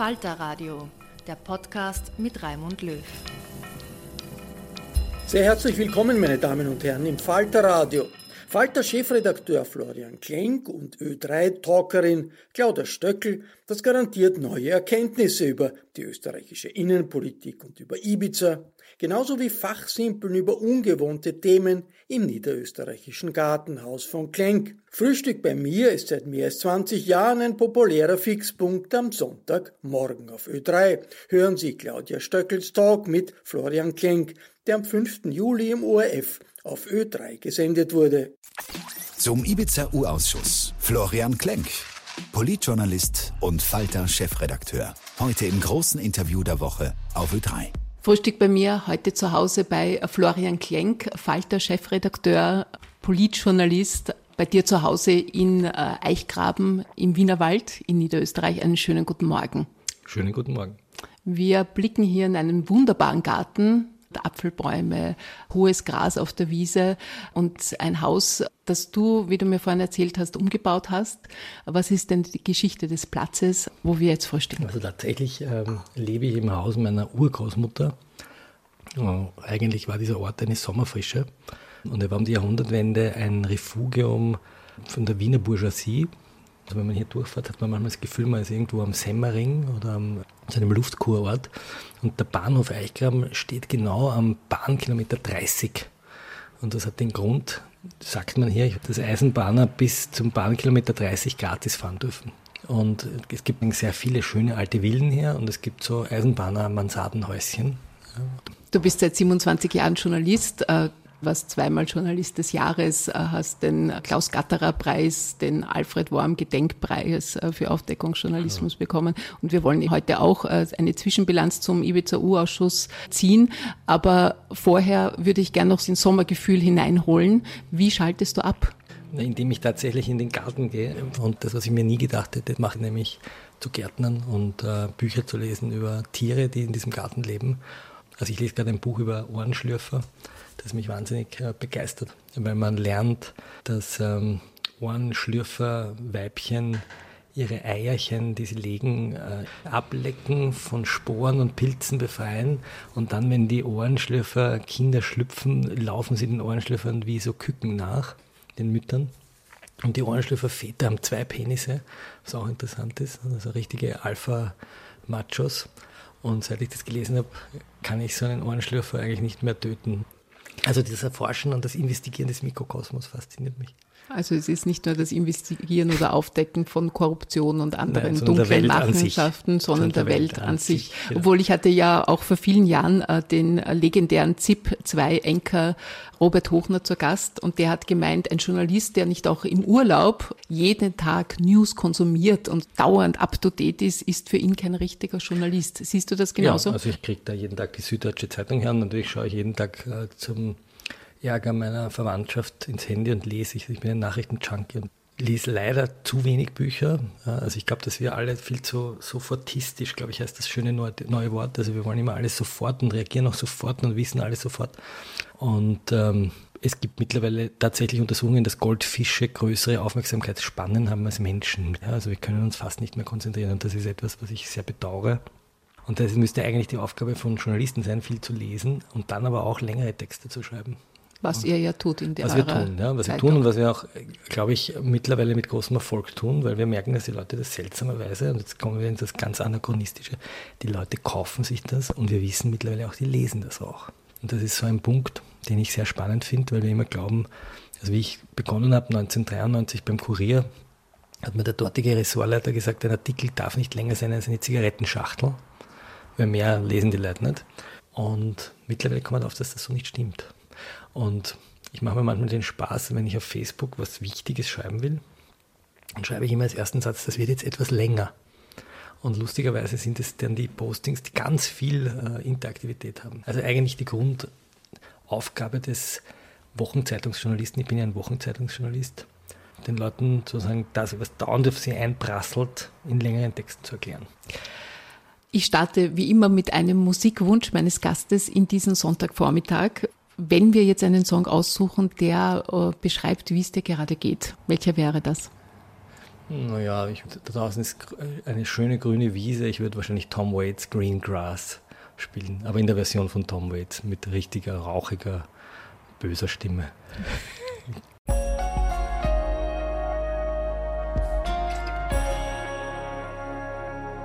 Falter Radio, der Podcast mit Raimund Löw. Sehr herzlich willkommen, meine Damen und Herren, im Falter Radio. Falter Chefredakteur Florian Klenk und Ö3-Talkerin Claudia Stöckel, das garantiert neue Erkenntnisse über die österreichische Innenpolitik und über Ibiza, genauso wie Fachsimpeln über ungewohnte Themen im niederösterreichischen Gartenhaus von Klenk. Frühstück bei mir ist seit mehr als 20 Jahren ein populärer Fixpunkt am Sonntagmorgen auf Ö3. Hören Sie Claudia Stöckels Talk mit Florian Klenk, der am 5. Juli im ORF auf Ö3 gesendet wurde. Zum Ibiza-U-Ausschuss Florian Klenk, Politjournalist und Falter-Chefredakteur. Heute im großen Interview der Woche auf Ö3. Frühstück bei mir heute zu Hause bei Florian Klenk, Falter-Chefredakteur, Politjournalist, bei dir zu Hause in äh, Eichgraben im Wienerwald in Niederösterreich. Einen schönen guten Morgen. Schönen guten Morgen. Wir blicken hier in einen wunderbaren Garten Apfelbäume, hohes Gras auf der Wiese und ein Haus, das du, wie du mir vorhin erzählt hast, umgebaut hast. Was ist denn die Geschichte des Platzes, wo wir jetzt vorstehen? Also tatsächlich ähm, lebe ich im Haus meiner Urgroßmutter. Äh, eigentlich war dieser Ort eine Sommerfrische und er war um die Jahrhundertwende ein Refugium von der Wiener Bourgeoisie. Also wenn man hier durchfährt, hat man manchmal das Gefühl, man ist irgendwo am Semmering oder am zu einem Luftkurort. Und der Bahnhof Eichgraben steht genau am Bahnkilometer 30. Und das hat den Grund, sagt man hier, dass Eisenbahner bis zum Bahnkilometer 30 gratis fahren dürfen. Und es gibt sehr viele schöne alte Villen hier und es gibt so Eisenbahner-Mansardenhäuschen. Du bist seit 27 Jahren Journalist. Warst zweimal Journalist des Jahres, äh, hast den Klaus Gatterer Preis, den Alfred Worm Gedenkpreis äh, für Aufdeckungsjournalismus bekommen. Und wir wollen heute auch äh, eine Zwischenbilanz zum Ibiza-U-Ausschuss ziehen. Aber vorher würde ich gerne noch ins Sommergefühl hineinholen. Wie schaltest du ab? Indem ich tatsächlich in den Garten gehe und das, was ich mir nie gedacht hätte, mache ich nämlich zu Gärtnern und äh, Bücher zu lesen über Tiere, die in diesem Garten leben. Also ich lese gerade ein Buch über Ohrenschlürfer das mich wahnsinnig äh, begeistert, weil man lernt, dass ähm, Ohrenschlürfer-Weibchen ihre Eierchen, die sie legen, äh, ablecken, von Sporen und Pilzen befreien. Und dann, wenn die Ohrenschlürfer Kinder schlüpfen, laufen sie den Ohrenschlürfern wie so Küken nach, den Müttern. Und die Ohrenschlürfer-Väter haben zwei Penisse, was auch interessant ist, also richtige Alpha-Machos. Und seit ich das gelesen habe, kann ich so einen Ohrenschlürfer eigentlich nicht mehr töten. Also das Erforschen und das Investigieren des Mikrokosmos fasziniert mich. Also es ist nicht nur das Investigieren oder Aufdecken von Korruption und anderen Nein, dunklen Machenschaften, sondern der, der Welt, Welt, an sich. sich. Genau. Obwohl ich hatte ja auch vor vielen Jahren äh, den legendären ZIP-2-Enker Robert Hochner zu Gast und der hat gemeint, ein Journalist, der nicht auch im Urlaub jeden Tag News konsumiert und dauernd up-to-date ist, ist für ihn kein richtiger Journalist. Siehst du das genauso? Ja, also ich kriege da jeden Tag die Süddeutsche Zeitung her und natürlich schaue ich jeden Tag äh, zum Ärger meiner Verwandtschaft ins Handy und lese. Ich, ich bin ein Nachrichtenjunkie und lese leider zu wenig Bücher. Also ich glaube, dass wir alle viel zu sofortistisch, glaube ich, heißt das schöne neue, neue Wort. Also wir wollen immer alles sofort und reagieren auch sofort und wissen alles sofort. Und ähm, es gibt mittlerweile tatsächlich Untersuchungen, dass Goldfische größere Aufmerksamkeitsspannen haben als Menschen. Ja, also wir können uns fast nicht mehr konzentrieren und das ist etwas, was ich sehr bedauere. Und das müsste eigentlich die Aufgabe von Journalisten sein, viel zu lesen und dann aber auch längere Texte zu schreiben. Was ihr ja tut in der Was wir tun, ja, was Zeitung. wir tun und was wir auch, glaube ich, mittlerweile mit großem Erfolg tun, weil wir merken, dass die Leute das seltsamerweise, und jetzt kommen wir in das ganz anachronistische, die Leute kaufen sich das und wir wissen mittlerweile auch, die lesen das auch. Und das ist so ein Punkt, den ich sehr spannend finde, weil wir immer glauben, also wie ich begonnen habe, 1993 beim Kurier, hat mir der dortige Ressortleiter gesagt, ein Artikel darf nicht länger sein als eine Zigarettenschachtel, weil mehr lesen die Leute nicht. Und mittlerweile kommt man darauf, dass das so nicht stimmt. Und ich mache mir manchmal den Spaß, wenn ich auf Facebook was Wichtiges schreiben will, dann schreibe ich immer als ersten Satz, das wird jetzt etwas länger. Und lustigerweise sind es dann die Postings, die ganz viel äh, Interaktivität haben. Also eigentlich die Grundaufgabe des Wochenzeitungsjournalisten, ich bin ja ein Wochenzeitungsjournalist, den Leuten sozusagen das, was dauernd auf sie einprasselt, in längeren Texten zu erklären. Ich starte wie immer mit einem Musikwunsch meines Gastes in diesen Sonntagvormittag. Wenn wir jetzt einen Song aussuchen, der äh, beschreibt, wie es dir gerade geht, welcher wäre das? Naja, ich, da draußen ist eine schöne grüne Wiese. Ich würde wahrscheinlich Tom Waits Green Grass spielen, aber in der Version von Tom Waits mit richtiger, rauchiger, böser Stimme.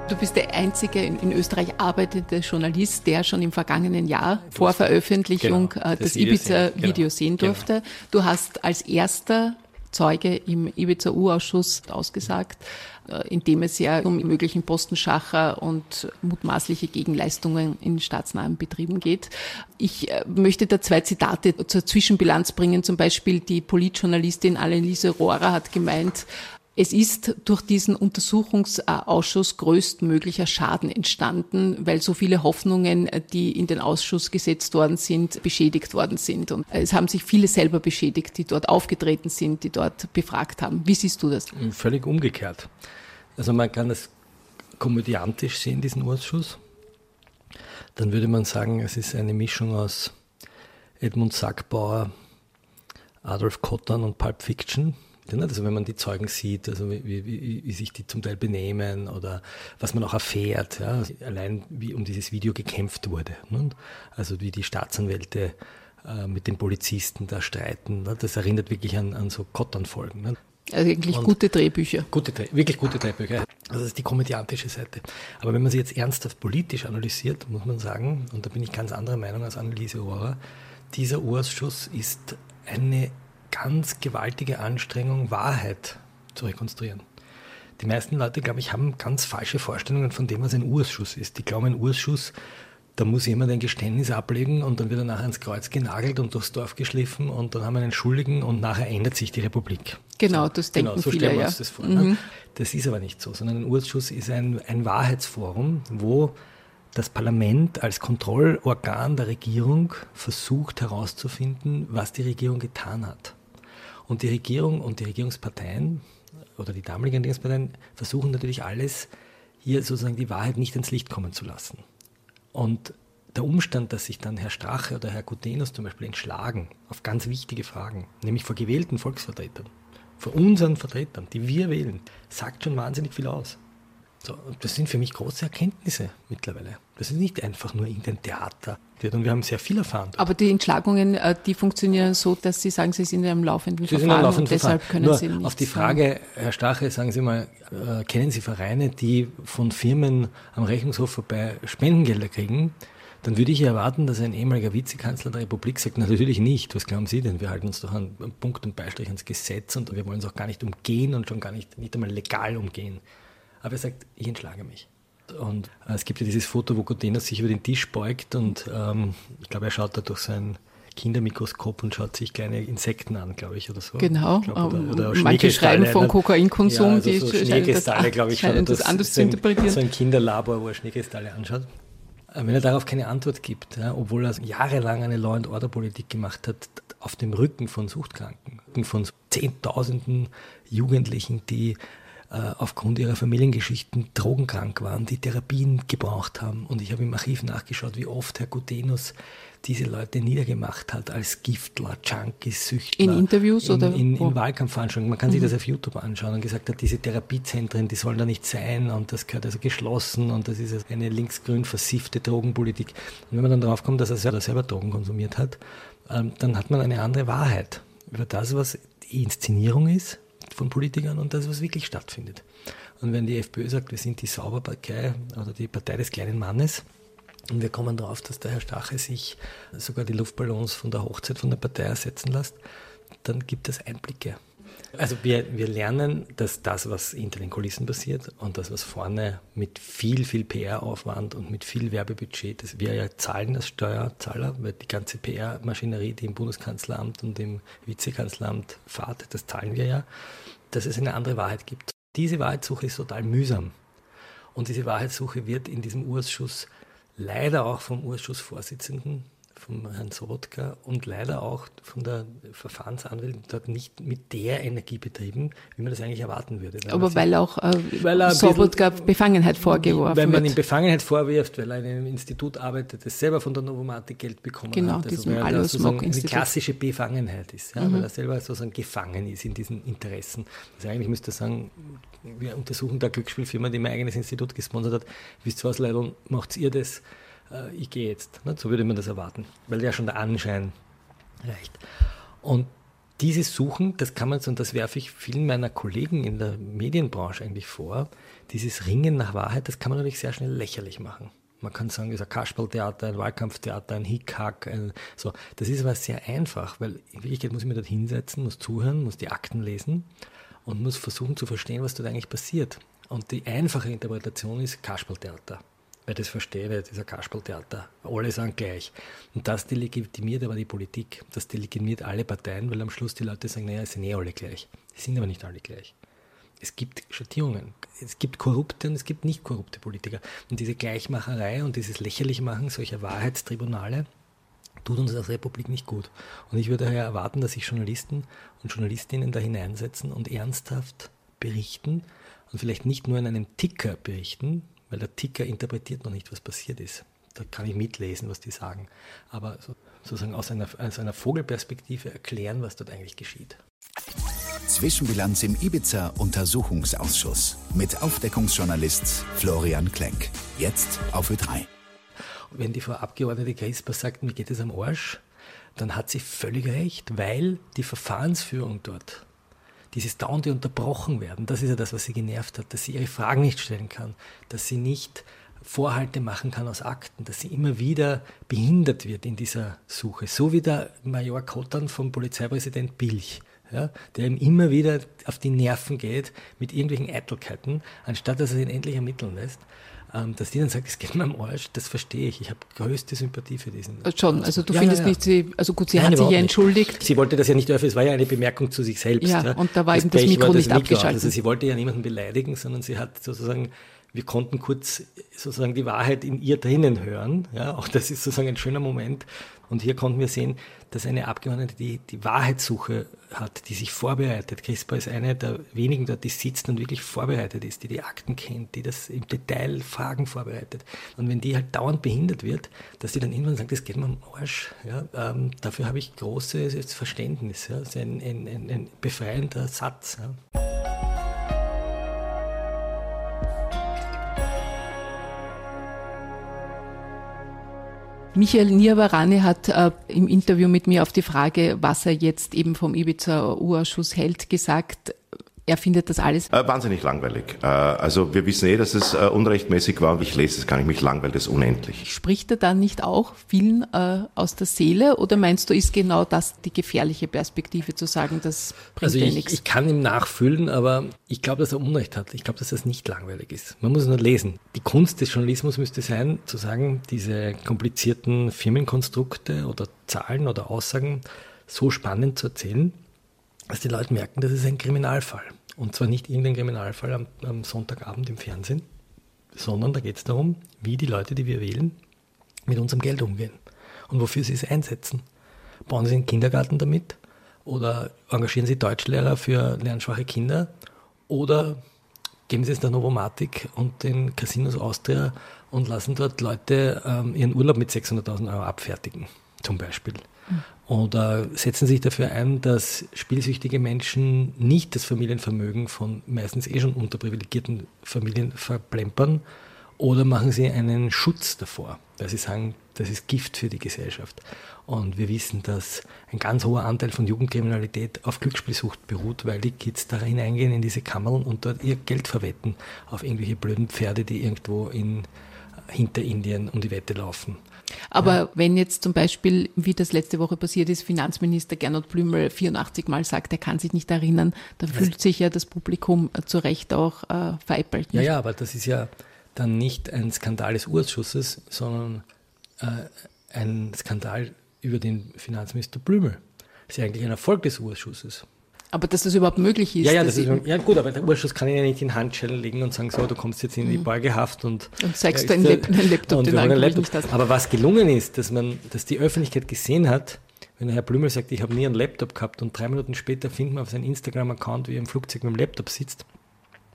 Du bist der einzige in, Österreich arbeitende Journalist, der schon im vergangenen Jahr vor Veröffentlichung genau, äh, das, das Ibiza-Video genau, sehen genau. durfte. Genau. Du hast als erster Zeuge im Ibiza-U-Ausschuss ausgesagt, äh, in dem es ja um möglichen Postenschacher und mutmaßliche Gegenleistungen in staatsnahen Betrieben geht. Ich äh, möchte da zwei Zitate zur Zwischenbilanz bringen. Zum Beispiel die Politjournalistin Anneliese Rohrer hat gemeint, es ist durch diesen Untersuchungsausschuss größtmöglicher Schaden entstanden, weil so viele Hoffnungen, die in den Ausschuss gesetzt worden sind, beschädigt worden sind. Und es haben sich viele selber beschädigt, die dort aufgetreten sind, die dort befragt haben. Wie siehst du das? Völlig umgekehrt. Also man kann es komödiantisch sehen, diesen Ausschuss. Dann würde man sagen, es ist eine Mischung aus Edmund Sackbauer, Adolf Kottern und Pulp Fiction also wenn man die Zeugen sieht, also wie, wie, wie, sich die zum Teil benehmen oder was man auch erfährt, ja, allein wie um dieses Video gekämpft wurde. Ne? Also wie die Staatsanwälte äh, mit den Polizisten da streiten. Ne? Das erinnert wirklich an, an so Kottern-Folgen. Ne? Also eigentlich Und gute Drehbücher. Gute, wirklich gute Drehbücher. Also das ist die komödiantische Seite. Aber wenn man sie jetzt ernsthaft politisch analysiert, muss man sagen, und da bin ich ganz anderer Meinung als Anneliese Rohrer, dieser Urschuss ist eine ganz gewaltige Anstrengung, Wahrheit zu rekonstruieren. Die meisten Leute, glaube ich, haben ganz falsche Vorstellungen von dem, was ein Urschuss ist. Die glauben, ein Urschuss, da muss jemand ein Geständnis ablegen und dann wird er nachher ans Kreuz genagelt und durchs Dorf geschliffen und dann haben wir einen Schuldigen und nachher ändert sich die Republik. Genau, das denken genau, so viele, stellen wir uns ja. das vor. Ne? Mhm. Das ist aber nicht so, sondern ein Urschuss ist ein, ein Wahrheitsforum, wo das Parlament als Kontrollorgan der Regierung versucht herauszufinden, was die Regierung getan hat. Und die Regierung und die Regierungsparteien oder die damaligen Regierungsparteien versuchen natürlich alles, hier sozusagen die Wahrheit nicht ins Licht kommen zu lassen. Und der Umstand, dass sich dann Herr Strache oder Herr Gutenus zum Beispiel entschlagen auf ganz wichtige Fragen, nämlich vor gewählten Volksvertretern, vor unseren Vertretern, die wir wählen, sagt schon wahnsinnig viel aus. So, das sind für mich große Erkenntnisse mittlerweile. Das ist nicht einfach nur irgendein Theater. Und wir haben sehr viel erfahren. Aber die Entschlagungen, äh, die funktionieren so, dass Sie sagen, Sie sind in einem laufenden Sie Verfahren sind in laufenden und deshalb können nur Sie nicht. Auf die Frage, Herr Stache, sagen Sie mal, äh, kennen Sie Vereine, die von Firmen am Rechnungshof vorbei Spendengelder kriegen? dann würde ich erwarten, dass ein ehemaliger Vizekanzler der Republik sagt, natürlich nicht. Was glauben Sie denn? Wir halten uns doch an Punkt und Beistrich ans Gesetz und wir wollen es auch gar nicht umgehen und schon gar nicht, nicht einmal legal umgehen. Aber er sagt, ich entschlage mich. Und äh, es gibt ja dieses Foto, wo Gutenas sich über den Tisch beugt und ähm, ich glaube, er schaut da durch sein Kindermikroskop und schaut sich kleine Insekten an, glaube ich, oder so. Genau. Glaub, oder, oder Manche schreiben von Kokainkonsum, ja, also die so Schneekristalle, glaube ich, scheinen das, das anders zu interpretieren. So ein Kinderlabor, wo er Schneekristalle anschaut. Wenn er darauf keine Antwort gibt, ja, obwohl er jahrelang eine Law and Order Politik gemacht hat, auf dem Rücken von Suchtkranken, von Zehntausenden Jugendlichen, die äh, aufgrund ihrer Familiengeschichten drogenkrank waren, die Therapien gebraucht haben. Und ich habe im Archiv nachgeschaut, wie oft Herr Gutenus diese Leute niedergemacht hat als Giftler, Junkies, Süchtler. In Interviews in, oder? In, in Wahlkampfveranstaltungen. Man kann mhm. sich das auf YouTube anschauen und gesagt hat, diese Therapiezentren, die sollen da nicht sein und das gehört also geschlossen und das ist eine linksgrün versiffte Drogenpolitik. Und wenn man dann drauf kommt, dass er selber, selber Drogen konsumiert hat, ähm, dann hat man eine andere Wahrheit über das, was die Inszenierung ist von Politikern und das, was wirklich stattfindet. Und wenn die FPÖ sagt, wir sind die Sauberpartei oder die Partei des kleinen Mannes, und wir kommen darauf, dass der Herr Stache sich sogar die Luftballons von der Hochzeit von der Partei ersetzen lässt, dann gibt es Einblicke. Also wir, wir lernen, dass das, was hinter den Kulissen passiert und das, was vorne mit viel, viel PR-Aufwand und mit viel Werbebudget, das wir ja zahlen als Steuerzahler, weil die ganze PR-Maschinerie, die im Bundeskanzleramt und im Vizekanzleramt fahrt, das zahlen wir ja, dass es eine andere Wahrheit gibt. Diese Wahrheitssuche ist total mühsam. Und diese Wahrheitssuche wird in diesem Urschuss leider auch vom Urschussvorsitzenden, vom Herrn Sobotka und leider auch von der Verfahrensanwältin dort nicht mit der Energie betrieben, wie man das eigentlich erwarten würde. Aber weil auch äh, weil er Sobotka Befangenheit vorgeworfen wird. Weil man wird. ihm Befangenheit vorwirft, weil er in einem Institut arbeitet, das selber von der Novomatic Geld bekommen genau, hat. Also diesem weil er sozusagen eine klassische Befangenheit ist, ja, mhm. weil er selber sozusagen gefangen ist in diesen Interessen. Also eigentlich müsste er sagen, wir untersuchen da Glücksspielfirma, die mein eigenes Institut gesponsert hat. Wisst ihr was, Leute, macht ihr das? Äh, ich gehe jetzt. Ne? So würde man das erwarten, weil ja schon der Anschein reicht. Und dieses Suchen, das kann man, und das werfe ich vielen meiner Kollegen in der Medienbranche eigentlich vor, dieses Ringen nach Wahrheit, das kann man natürlich sehr schnell lächerlich machen. Man kann sagen, es ist ein Kasperltheater, ein Wahlkampftheater, ein Hickhack, ein, so. Das ist aber sehr einfach, weil in Wirklichkeit muss ich mir dort hinsetzen, muss zuhören, muss die Akten lesen und muss versuchen zu verstehen, was dort eigentlich passiert. Und die einfache Interpretation ist Kasperltheater. Wer das versteht, das ist ein Kasperltheater. Alle sind gleich. Und das delegitimiert aber die Politik. Das delegitimiert alle Parteien, weil am Schluss die Leute sagen, naja, es sind eh alle gleich. Sie sind aber nicht alle gleich. Es gibt Schattierungen. Es gibt korrupte und es gibt nicht korrupte Politiker. Und diese Gleichmacherei und dieses Lächerlichmachen solcher Wahrheitstribunale, tut uns als Republik nicht gut. Und ich würde daher erwarten, dass sich Journalisten und Journalistinnen da hineinsetzen und ernsthaft berichten und vielleicht nicht nur in einem Ticker berichten, weil der Ticker interpretiert noch nicht, was passiert ist. Da kann ich mitlesen, was die sagen. Aber sozusagen aus einer, aus einer Vogelperspektive erklären, was dort eigentlich geschieht. Zwischenbilanz im Ibiza-Untersuchungsausschuss mit Aufdeckungsjournalist Florian Klenk. Jetzt auf Ö3 wenn die Frau Abgeordnete Crisper sagt, mir geht es am Arsch, dann hat sie völlig recht, weil die Verfahrensführung dort, dieses dauernde unterbrochen werden, das ist ja das, was sie genervt hat, dass sie ihre Fragen nicht stellen kann, dass sie nicht Vorhalte machen kann aus Akten, dass sie immer wieder behindert wird in dieser Suche. So wie der Major Kottern vom Polizeipräsident Bilch, ja, der ihm immer wieder auf die Nerven geht mit irgendwelchen Eitelkeiten, anstatt dass er ihn endlich ermitteln lässt. Ähm, dass die dann sagt, es geht mir am Arsch, das verstehe ich. Ich habe größte Sympathie für diesen. Äh, schon, also du ja, findest ja, ja. nicht, sie, also gut, sie Nein, hat sich ja entschuldigt. Nicht. Sie wollte das ja nicht öffnen, es war ja eine Bemerkung zu sich selbst. Ja, und da war das eben das Mikro das nicht Mikro. abgeschaltet. Also sie wollte ja niemanden beleidigen, sondern sie hat sozusagen wir konnten kurz sozusagen die Wahrheit in ihr drinnen hören. Ja, auch das ist sozusagen ein schöner Moment. Und hier konnten wir sehen, dass eine Abgeordnete die, die Wahrheitssuche hat, die sich vorbereitet. CRISPR ist eine der wenigen dort, die sitzt und wirklich vorbereitet ist, die die Akten kennt, die das im Detail Fragen vorbereitet. Und wenn die halt dauernd behindert wird, dass sie dann irgendwann sagt, das geht mir am Arsch, ja, ähm, dafür habe ich großes Verständnis. Ja. Das ist ein, ein, ein, ein befreiender Satz. Ja. Michael Niavarani hat äh, im Interview mit mir auf die Frage, was er jetzt eben vom Ibiza-U-Ausschuss hält, gesagt, er findet das alles? Äh, wahnsinnig langweilig. Äh, also wir wissen eh, dass es äh, unrechtmäßig war. Ich lese es gar nicht, mich langweilt es unendlich. Spricht er dann nicht auch vielen äh, aus der Seele oder meinst du, ist genau das die gefährliche Perspektive zu sagen, das bringt also ja ich, nichts? ich kann ihm nachfühlen, aber ich glaube, dass er Unrecht hat. Ich glaube, dass das nicht langweilig ist. Man muss es nur lesen. Die Kunst des Journalismus müsste sein, zu sagen, diese komplizierten Firmenkonstrukte oder Zahlen oder Aussagen so spannend zu erzählen, dass die Leute merken, das ist ein Kriminalfall. Und zwar nicht irgendein Kriminalfall am, am Sonntagabend im Fernsehen, sondern da geht es darum, wie die Leute, die wir wählen, mit unserem Geld umgehen und wofür sie es einsetzen. Bauen sie einen Kindergarten damit oder engagieren sie Deutschlehrer für lernschwache Kinder oder geben sie es der Novomatic und den Casinos Austria und lassen dort Leute ähm, ihren Urlaub mit 600.000 Euro abfertigen, zum Beispiel. Oder setzen sich dafür ein, dass spielsüchtige Menschen nicht das Familienvermögen von meistens eh schon unterprivilegierten Familien verplempern? Oder machen sie einen Schutz davor, weil sie sagen, das ist Gift für die Gesellschaft. Und wir wissen, dass ein ganz hoher Anteil von Jugendkriminalität auf Glücksspielsucht beruht, weil die Kids da hineingehen in diese Kammern und dort ihr Geld verwetten auf irgendwelche blöden Pferde, die irgendwo in Hinterindien um die Wette laufen. Aber ja. wenn jetzt zum Beispiel, wie das letzte Woche passiert ist, Finanzminister Gernot Blümel 84 Mal sagt, er kann sich nicht erinnern, dann fühlt sich ja das Publikum zu Recht auch äh, veräppelt. Ja, ja, aber das ist ja dann nicht ein Skandal des Urschusses, sondern äh, ein Skandal über den Finanzminister Blümel. Das ist ja eigentlich ein Erfolg des Urschusses. Aber dass das überhaupt möglich ist. Ja, ja, das ist, ja gut, aber der Urschuss kann ihn ja nicht in Handschellen legen und sagen, so, du kommst jetzt in die mhm. Beugehaft und. Und zeigst deinen Laptop, den Laptop. nicht hast. Aber was gelungen ist, dass man, dass die Öffentlichkeit gesehen hat, wenn der Herr Blümel sagt, ich habe nie einen Laptop gehabt und drei Minuten später findet man auf seinem Instagram-Account, wie er im Flugzeug mit dem Laptop sitzt,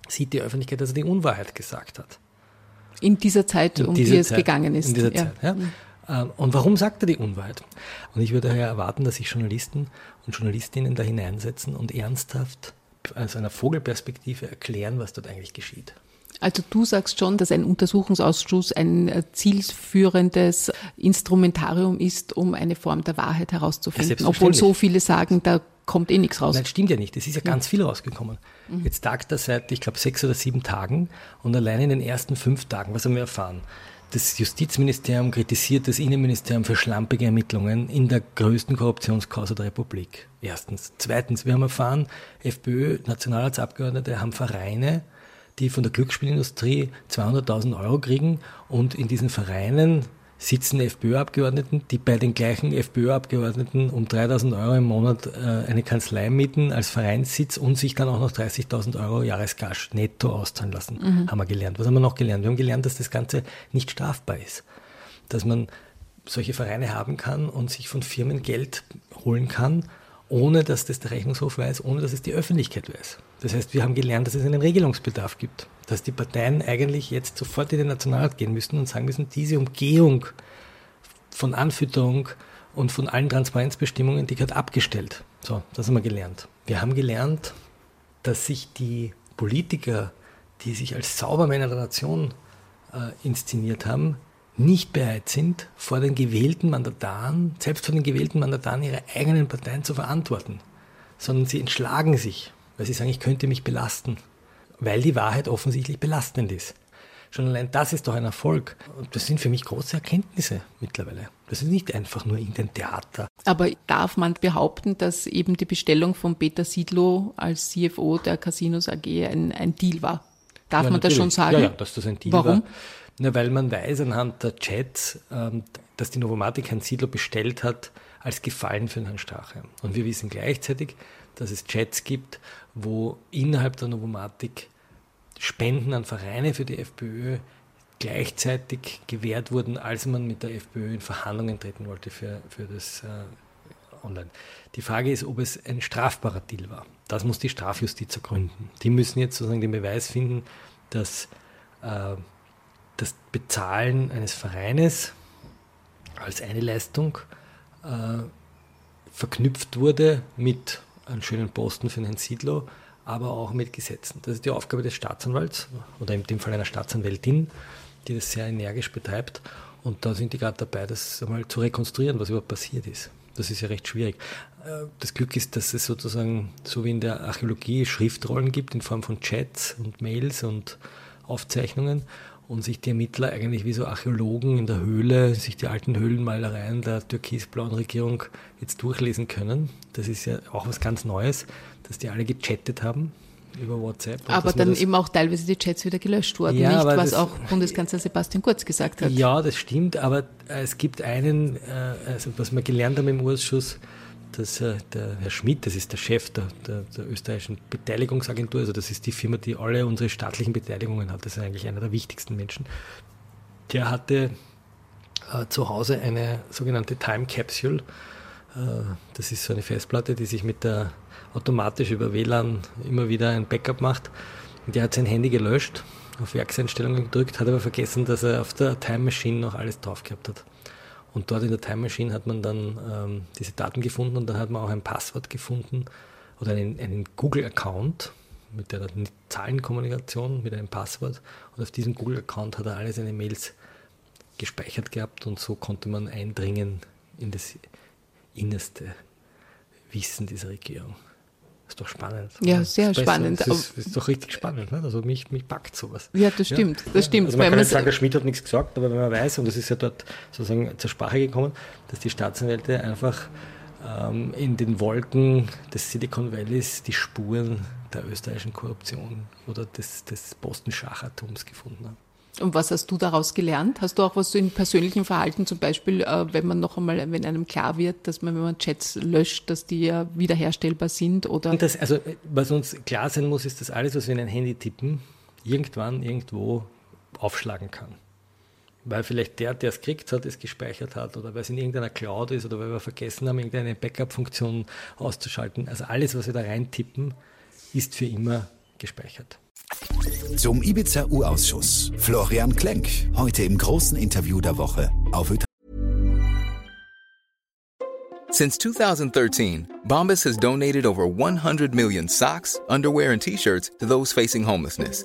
sieht die Öffentlichkeit, dass er die Unwahrheit gesagt hat. In dieser Zeit, in um die es gegangen ist. In dieser ja. Zeit, ja. Ähm, und warum sagt er die Unwahrheit? Und ich würde daher erwarten, dass sich Journalisten und Journalistinnen da hineinsetzen und ernsthaft aus einer Vogelperspektive erklären, was dort eigentlich geschieht. Also du sagst schon, dass ein Untersuchungsausschuss ein äh, zielführendes Instrumentarium ist, um eine Form der Wahrheit herauszufinden, obwohl so viele sagen, da kommt eh nichts raus. Nein, stimmt ja nicht. Es ist ja ganz viel rausgekommen. Mhm. Jetzt tagt er seit, ich glaube, sechs oder sieben Tagen und allein in den ersten fünf Tagen, was haben wir erfahren? Das Justizministerium kritisiert das Innenministerium für schlampige Ermittlungen in der größten Korruptionskause der Republik. Erstens. Zweitens, wir haben erfahren, FPÖ-Nationalratsabgeordnete haben Vereine, die von der Glücksspielindustrie 200.000 Euro kriegen und in diesen Vereinen sitzen FPÖ-Abgeordneten, die bei den gleichen FPÖ-Abgeordneten um 3.000 Euro im Monat äh, eine Kanzlei mieten als Vereinssitz und sich dann auch noch 30.000 Euro Jahresgasch netto auszahlen lassen, mhm. haben wir gelernt. Was haben wir noch gelernt? Wir haben gelernt, dass das Ganze nicht strafbar ist. Dass man solche Vereine haben kann und sich von Firmen Geld holen kann, ohne dass das der Rechnungshof weiß, ohne dass es die Öffentlichkeit weiß. Das heißt, wir haben gelernt, dass es einen Regelungsbedarf gibt dass die Parteien eigentlich jetzt sofort in den Nationalrat gehen müssen und sagen müssen, diese Umgehung von Anfütterung und von allen Transparenzbestimmungen, die gehört abgestellt. So, das haben wir gelernt. Wir haben gelernt, dass sich die Politiker, die sich als Saubermänner der Nation äh, inszeniert haben, nicht bereit sind, vor den gewählten Mandataren, selbst vor den gewählten Mandataren ihre eigenen Parteien zu verantworten, sondern sie entschlagen sich, weil sie sagen, ich könnte mich belasten weil die Wahrheit offensichtlich belastend ist. Schon allein das ist doch ein Erfolg. Und das sind für mich große Erkenntnisse mittlerweile. Das ist nicht einfach nur irgendein Theater. Aber darf man behaupten, dass eben die Bestellung von Peter Siedlow als CFO der Casinos AG ein, ein Deal war? Darf ja, man das schon sagen? Ja, ja, dass das ein Deal Warum? war. Na, weil man weiß anhand der Chats, ähm, dass die Novomatic Herrn Siedlow bestellt hat als Gefallen für Herrn Strache. Und wir wissen gleichzeitig, dass es Chats gibt, wo innerhalb der Novomatic Spenden an Vereine für die FPÖ gleichzeitig gewährt wurden, als man mit der FPÖ in Verhandlungen treten wollte für, für das äh, Online. Die Frage ist, ob es ein strafbarer Deal war. Das muss die Strafjustiz ergründen. Die müssen jetzt sozusagen den Beweis finden, dass äh, das Bezahlen eines Vereines als eine Leistung äh, verknüpft wurde mit einem schönen Posten für Herrn Siedlow, aber auch mit Gesetzen. Das ist die Aufgabe des Staatsanwalts oder in dem Fall einer Staatsanwältin, die das sehr energisch betreibt. Und da sind die gerade dabei, das einmal zu rekonstruieren, was überhaupt passiert ist. Das ist ja recht schwierig. Äh, das Glück ist, dass es sozusagen, so wie in der Archäologie, Schriftrollen gibt in Form von Chats und Mails und Aufzeichnungen und sich die Ermittler eigentlich wie so Archäologen in der Höhle, sich die alten Höhlenmalereien der türkisblauen Regierung jetzt durchlesen können. Das ist ja auch was ganz Neues, dass die alle gechattet haben über WhatsApp. Aber dann eben auch teilweise die Chats wieder gelöscht wurden, ja, nicht? Was auch Bundeskanzler Sebastian Kurz gesagt hat. Ja, das stimmt, aber es gibt einen, äh, also was wir gelernt haben im Ausschuss, dass äh, der Herr Schmidt, das ist der Chef der, der, der, österreichischen Beteiligungsagentur, also das ist die Firma, die alle unsere staatlichen Beteiligungen hat, das ist eigentlich einer der wichtigsten Menschen, der hatte äh, zu Hause eine sogenannte Time Capsule. Äh, das ist so eine Festplatte, die sich mit der automatisch über WLAN immer wieder ein Backup macht. Und der hat sein Handy gelöscht, auf Werkseinstellungen gedrückt, hat aber vergessen, dass er auf der Time Machine noch alles drauf gehabt hat. Und dort in der Time Machine hat man dann ähm, diese Daten gefunden und dann hat man auch ein Passwort gefunden oder einen, einen Google-Account mit der Zahlenkommunikation, mit einem Passwort. Und auf diesem Google-Account hat er alle seine Mails gespeichert gehabt und so konnte man eindringen in das innerste Wissen dieser Regierung. Das ist doch spannend. Ja, sehr spannend. Das ist, ist, doch richtig spannend. Ne? Also mich, mich packt sowas. Ja, das stimmt. Das stimmt. Also man kann nicht sagen, der Schmidt hat nichts gesagt, aber wenn man weiß, und das ist ja dort sozusagen zur Sprache gekommen, dass die Staatsanwälte einfach ähm, in den Wolken des Silicon Valleys die Spuren der österreichischen Korruption oder des, des Boston-Schachertums gefunden haben. Und was hast du daraus gelernt? Hast du auch was so in persönlichem Verhalten, zum Beispiel, äh, wenn man noch einmal, wenn einem klar wird, dass man, wenn man Chats löscht, dass die ja wiederherstellbar sind? Oder? Das, also, was uns klar sein muss, ist, dass alles, was wir in ein Handy tippen, irgendwann irgendwo aufschlagen kann. Weil vielleicht der, der es kriegt hat, es gespeichert hat oder weil es in irgendeiner Cloud ist oder weil wir vergessen haben, irgendeine Backup-Funktion auszuschalten. Also alles, was wir da reintippen, ist für immer gespeichert. Zum Ibiza-U-Ausschuss. Florian Klenk, heute im großen Interview der Woche auf Ö Since 2013, Bombas has donated over 100 million socks, underwear and T-shirts to those facing homelessness.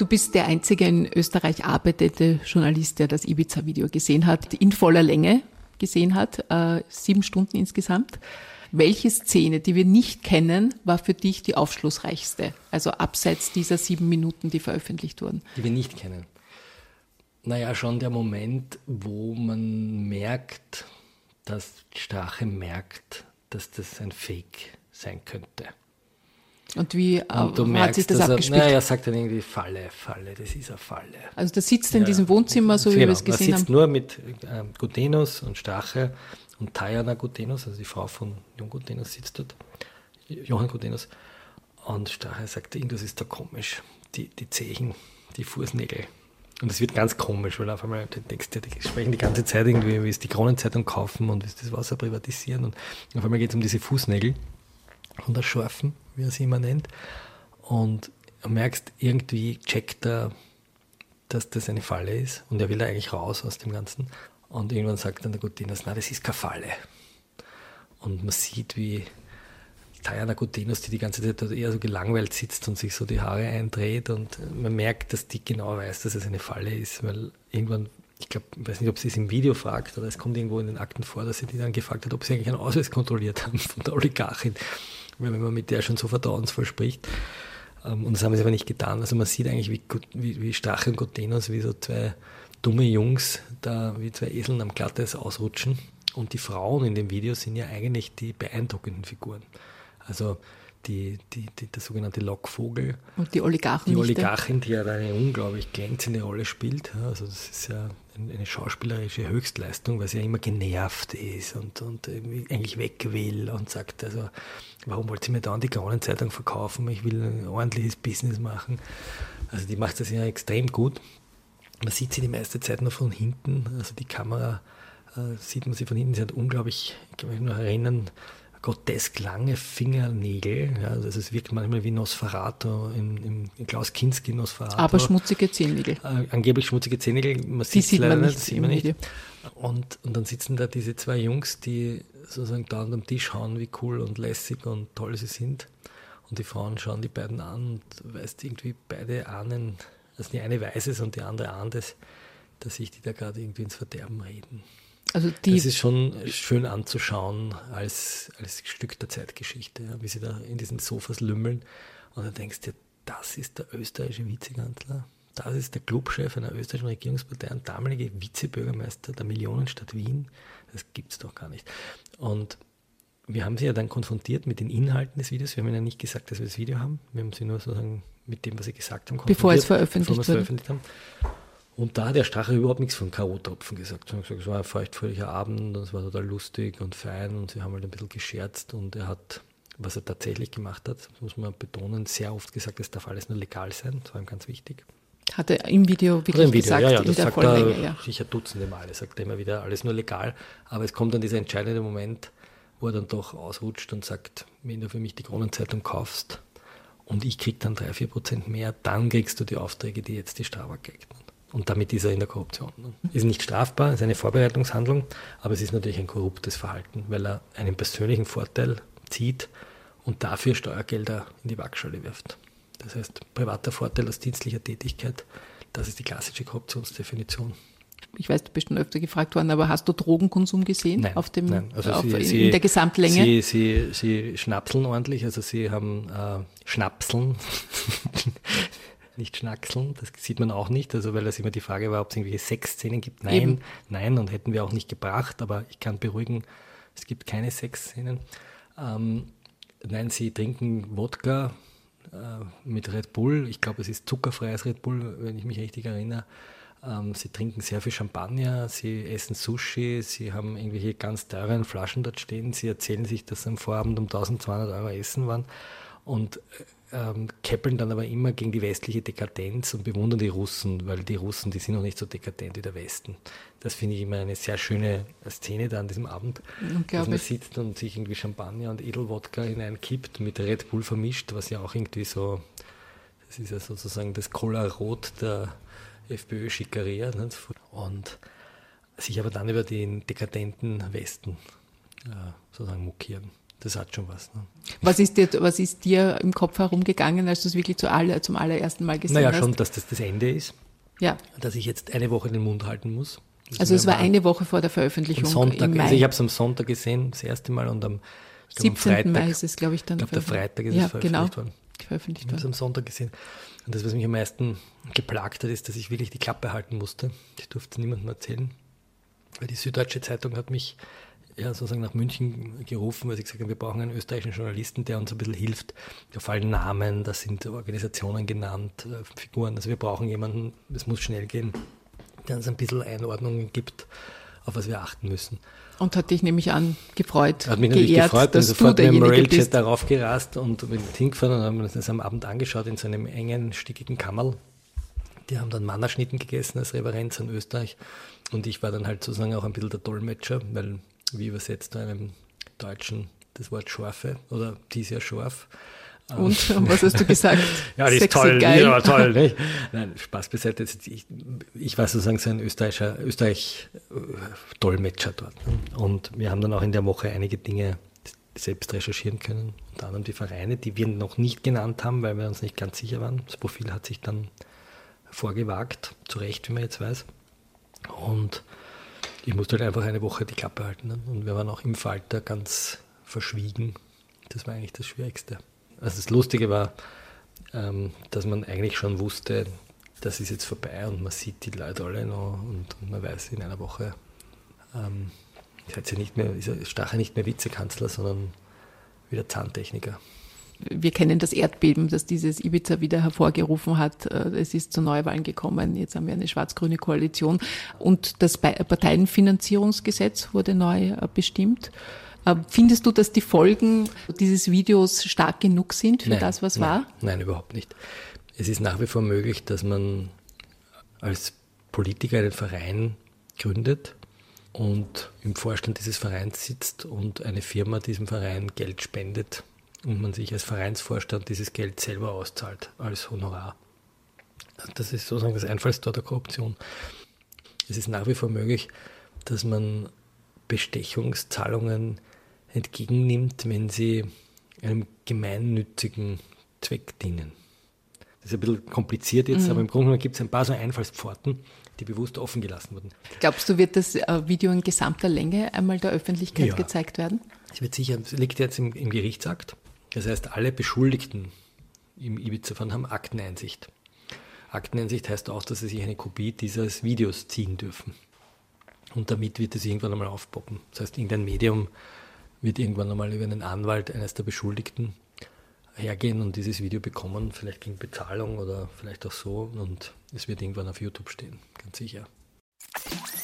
Du bist der einzige in Österreich arbeitende Journalist, der das Ibiza-Video gesehen hat, in voller Länge gesehen hat, äh, sieben Stunden insgesamt. Welche Szene, die wir nicht kennen, war für dich die aufschlussreichste? Also abseits dieser sieben Minuten, die veröffentlicht wurden. Die wir nicht kennen. Naja, schon der Moment, wo man merkt, dass Strache merkt, dass das ein Fake sein könnte. Und wie und du hat merkst, sich das dass abgespielt? Er, naja, er sagt dann irgendwie Falle, Falle, das ist eine Falle. Also da sitzt er in diesem Wohnzimmer, so wie genau, wir es gesehen man sitzt haben. nur mit ähm, Gutenus und Strache und Tajana Gutenus, also die Frau von Jon Gutenus sitzt dort, Johann Gutenus. Und Strache sagt, irgendwas ist da komisch. Die, die Zehen, die Fußnägel. Und es wird ganz komisch, weil auf einmal die Texte, die sprechen die ganze Zeit irgendwie, wie es die Kronenzeitung kaufen und wie es das Wasser privatisieren. Und auf einmal geht es um diese Fußnägel und das Schorfen, wie er sie immer nennt. Und merkst, irgendwie checkt er, dass das eine Falle ist und er will da eigentlich raus aus dem Ganzen. Und irgendwann sagt dann der Gutinus, na, das ist keine Falle. Und man sieht, wie Tajana Gutenus, die die ganze Zeit dort eher so gelangweilt sitzt und sich so die Haare eindreht und man merkt, dass die genau weiß, dass es eine Falle ist, weil irgendwann, ich glaube, ich weiß nicht, ob sie es im Video fragt oder es kommt irgendwo in den Akten vor, dass sie die dann gefragt hat, ob sie eigentlich einen Ausweis kontrolliert haben von der Oligarchin, wenn man mit der schon so vertrauensvoll spricht. ähm, Und das haben sie aber nicht getan. Also man sieht eigentlich, wie, wie, wie Strache und Gutenus, wie so zwei dumme Jungs da wie zwei Eseln am Glatteis ausrutschen. Und die Frauen in dem Video sind ja eigentlich die beeindruckenden Figuren. Also die, die, die, der sogenannte Lockvogel, Und die Oligarchen die nicht. Oligachin, die ja da eine unglaublich glänzende Rolle spielt. Also das ist ja eine schauspielerische Höchstleistung, weil sie ja immer genervt ist und, und eigentlich weg will und sagt, also warum wollt ihr mir da die Kronenzeitung verkaufen? Ich will ein ordentliches Business machen. Also die macht das ja extrem gut. Man sieht sie die meiste Zeit nur von hinten. Also die Kamera äh, sieht man sie von hinten. Sie hat unglaublich, ich kann mich nur erinnern, grotesk lange Fingernägel. Ja, also es wirkt manchmal wie Nosferatu, im, im Klaus Kinski Nosferatu. Aber schmutzige Zehennägel. Äh, angeblich schmutzige Zehennägel. Man sieht man nicht, sieht man nicht. Und, und dann sitzen da diese zwei Jungs, die sozusagen da an dem Tisch hauen, wie cool und lässig und toll sie sind. Und die Frauen schauen die beiden an und weißt irgendwie beide ahnen, also die eine weiß es und die andere ahnt es, dass sich die da gerade irgendwie ins Verderben reden. Also die das ist schon schön anzuschauen als, als Stück der Zeitgeschichte, ja, wie sie da in diesen Sofas lümmeln. Und dann denkst du, das ist der österreichische Vizekanzler, das ist der Clubchef einer österreichischen Regierungspartei, ein damaliger Vizebürgermeister der Millionenstadt Wien. Das gibt es doch gar nicht. Und wir haben sie ja dann konfrontiert mit den Inhalten des Videos. Wir haben ihnen nicht gesagt, dass wir das Video haben. Wir haben sie nur sozusagen mit dem, was sie gesagt haben, konfrontiert. Bevor es veröffentlicht, bevor wir es veröffentlicht haben. Und da hat der Strache überhaupt nichts von K.O.-Tropfen gesagt. Er hat gesagt, es war ein feuchtfröhlicher Abend und es war total lustig und fein und sie haben halt ein bisschen gescherzt und er hat, was er tatsächlich gemacht hat, muss man betonen, sehr oft gesagt, es darf alles nur legal sein. Das war ihm ganz wichtig. Hat er im Video wirklich im Video, gesagt, ja, ja, das sagt er ja. sicher Dutzende Male, sagt er immer wieder, alles nur legal. Aber es kommt dann dieser entscheidende Moment, wo er dann doch ausrutscht und sagt, wenn du für mich die Kronenzeitung kaufst und ich krieg dann drei, vier Prozent mehr, dann kriegst du die Aufträge, die jetzt die Strabag kriegt. Und damit ist er in der Korruption. Ist nicht strafbar, ist eine Vorbereitungshandlung, aber es ist natürlich ein korruptes Verhalten, weil er einen persönlichen Vorteil zieht und dafür Steuergelder in die Waagschale wirft. Das heißt, privater Vorteil aus dienstlicher Tätigkeit, das ist die klassische Korruptionsdefinition. Ich weiß, du bist schon öfter gefragt worden, aber hast du Drogenkonsum gesehen nein, auf dem, nein. Also auf, sie, in, sie, der Gesamtlänge? Sie, sie, sie schnapseln ordentlich, also sie haben äh, Schnapseln, nicht Schnackseln, das sieht man auch nicht, also weil das immer die Frage war, ob es irgendwelche Sexszenen gibt. Nein, Eben. nein, und hätten wir auch nicht gebracht, aber ich kann beruhigen, es gibt keine Sexszenen. Ähm, nein, sie trinken Wodka, äh, mit Red Bull. Ich glaube, es ist zuckerfreies Red Bull, wenn ich mich richtig erinnere. Ähm, sie trinken sehr viel Champagner, sie essen Sushi, sie haben irgendwelche ganz teuren Flaschen dort stehen. Sie erzählen sich, dass sie am Vorabend um 1200 Euro essen waren und ähm, keppeln dann aber immer gegen die westliche Dekadenz und bewundern die Russen, weil die Russen, die sind noch nicht so dekadent wie der Westen. Das finde ich immer eine sehr schöne Szene da an diesem Abend, dass man sitzt und sich irgendwie Champagner und Edelwodka hineinkippt, mit Red Bull vermischt, was ja auch irgendwie so, das ist ja sozusagen das Cola Rot der FPÖ-Schickeria. Und sich aber dann über den dekadenten Westen äh, sozusagen mokieren das hat schon was. Ne? Was, ist dir, was ist dir im Kopf herumgegangen, als du es wirklich zu alle, zum allerersten Mal gesehen naja, hast? Naja, schon, dass das das Ende ist. Ja. Dass ich jetzt eine Woche den Mund halten muss. Das also es war eine Woche vor der Veröffentlichung am Sonntag, im Mai. Also ich habe es am Sonntag gesehen, das erste Mal und am, glaub, 17. Am Freitag, Mai ist es, glaube ich, dann. Ich glaube, der Freitag ist ja, es veröffentlicht genau. worden. Veröffentlicht ich habe es am Sonntag gesehen. Und das, was mich am meisten geplagt hat, ist, dass ich wirklich die Klappe halten musste. Ich durfte es niemandem erzählen. Weil die Süddeutsche Zeitung hat mich ja, sozusagen nach München gerufen, weil sie gesagt haben, wir brauchen einen österreichischen Journalisten, der uns ein bisschen hilft. Da fallen Namen, da sind Organisationen genannt, äh, Figuren. Also wir brauchen jemanden, es muss schnell gehen, der uns ein bisschen Einordnungen gibt, auf was wir achten müssen. Und hat dich nämlich an gefreut, hat mich natürlich geehrt, gefreut, dass und sofort mit dem Railjet darauf gerast und bin hingefahren und haben uns das am Abend angeschaut in so einem engen, stickigen Kammerl. Die haben dann Mannerschnitten gegessen als Reverenz in Österreich. Und ich war dann halt sozusagen auch ein bisschen der Dolmetscher, weil wie übersetzt du einem Deutschen das Wort Schorfe oder die ist ja scharf? Und, und was hast du gesagt? ja, die ist toll, geil. ja, toll, nicht? Nein, Spaß beiseite. Ich, ich war sozusagen so ein Österreicher, Österreich-Dolmetscher dort. Ne? Und wir haben dann auch in der Woche einige Dinge selbst recherchieren können. Unter anderem die Vereine, die wir noch nicht genannt haben, weil wir uns nicht ganz sicher waren. Das Profil hat sich dann vorgewagt, zu Recht, wie man jetzt weiß. Und ich musste halt einfach eine Woche die Klappe halten. Ne? Und wir waren auch im Falter ganz verschwiegen. Das war eigentlich das Schwierigste. Also das Lustige war, ähm, dass man eigentlich schon wusste, das ist jetzt vorbei und man sieht die Leute alle noch und, und man weiß in einer Woche, ähm, ist, ja nicht mehr, ist Stache nicht mehr Vizekanzler, sondern wieder Zahntechniker wir kennen das Erdbeben, das dieses Ibiza wieder hervorgerufen hat. Äh, es ist zu Neuwahlen gekommen. Jetzt haben wir eine schwarz-grüne Koalition. Und das Parteienfinanzierungsgesetz wurde neu äh, bestimmt. Äh, findest du, dass die Folgen dieses Videos stark genug sind für nein, das, was nein, war? Nein, überhaupt nicht. Es ist nach wie vor möglich, dass man als Politiker einen Verein gründet und im Vorstand dieses Vereins sitzt und eine Firma diesem Verein Geld spendet und man sich als Vereinsvorstand dieses Geld selber auszahlt als Honorar. Das ist sozusagen das Einfallstor der Korruption. Es ist nach wie vor möglich, dass man Bestechungszahlungen entgegennimmt, wenn sie einem gemeinnützigen Zweck dienen. Das ist ein bisschen kompliziert jetzt, mhm. aber im Grunde genommen gibt es ein paar so Einfallspforten, die bewusst offen gelassen wurden. Glaubst du, wird das äh, Video in gesamter Länge einmal der Öffentlichkeit ja. gezeigt werden? Es wird sicher, es liegt jetzt im, im Gerichtsakt. Das heißt, alle Beschuldigten im Ibiza-Fahren haben Akteneinsicht. Akteneinsicht heißt auch, dass sie sich eine Kopie dieses Videos ziehen dürfen. Und damit wird es irgendwann einmal aufpoppen. Das heißt, irgendein Medium wird irgendwann einmal über einen Anwalt eines der Beschuldigten hergehen und dieses Video bekommen, vielleicht gegen Bezahlung oder vielleicht auch so. Und es wird irgendwann auf YouTube stehen, ganz sicher.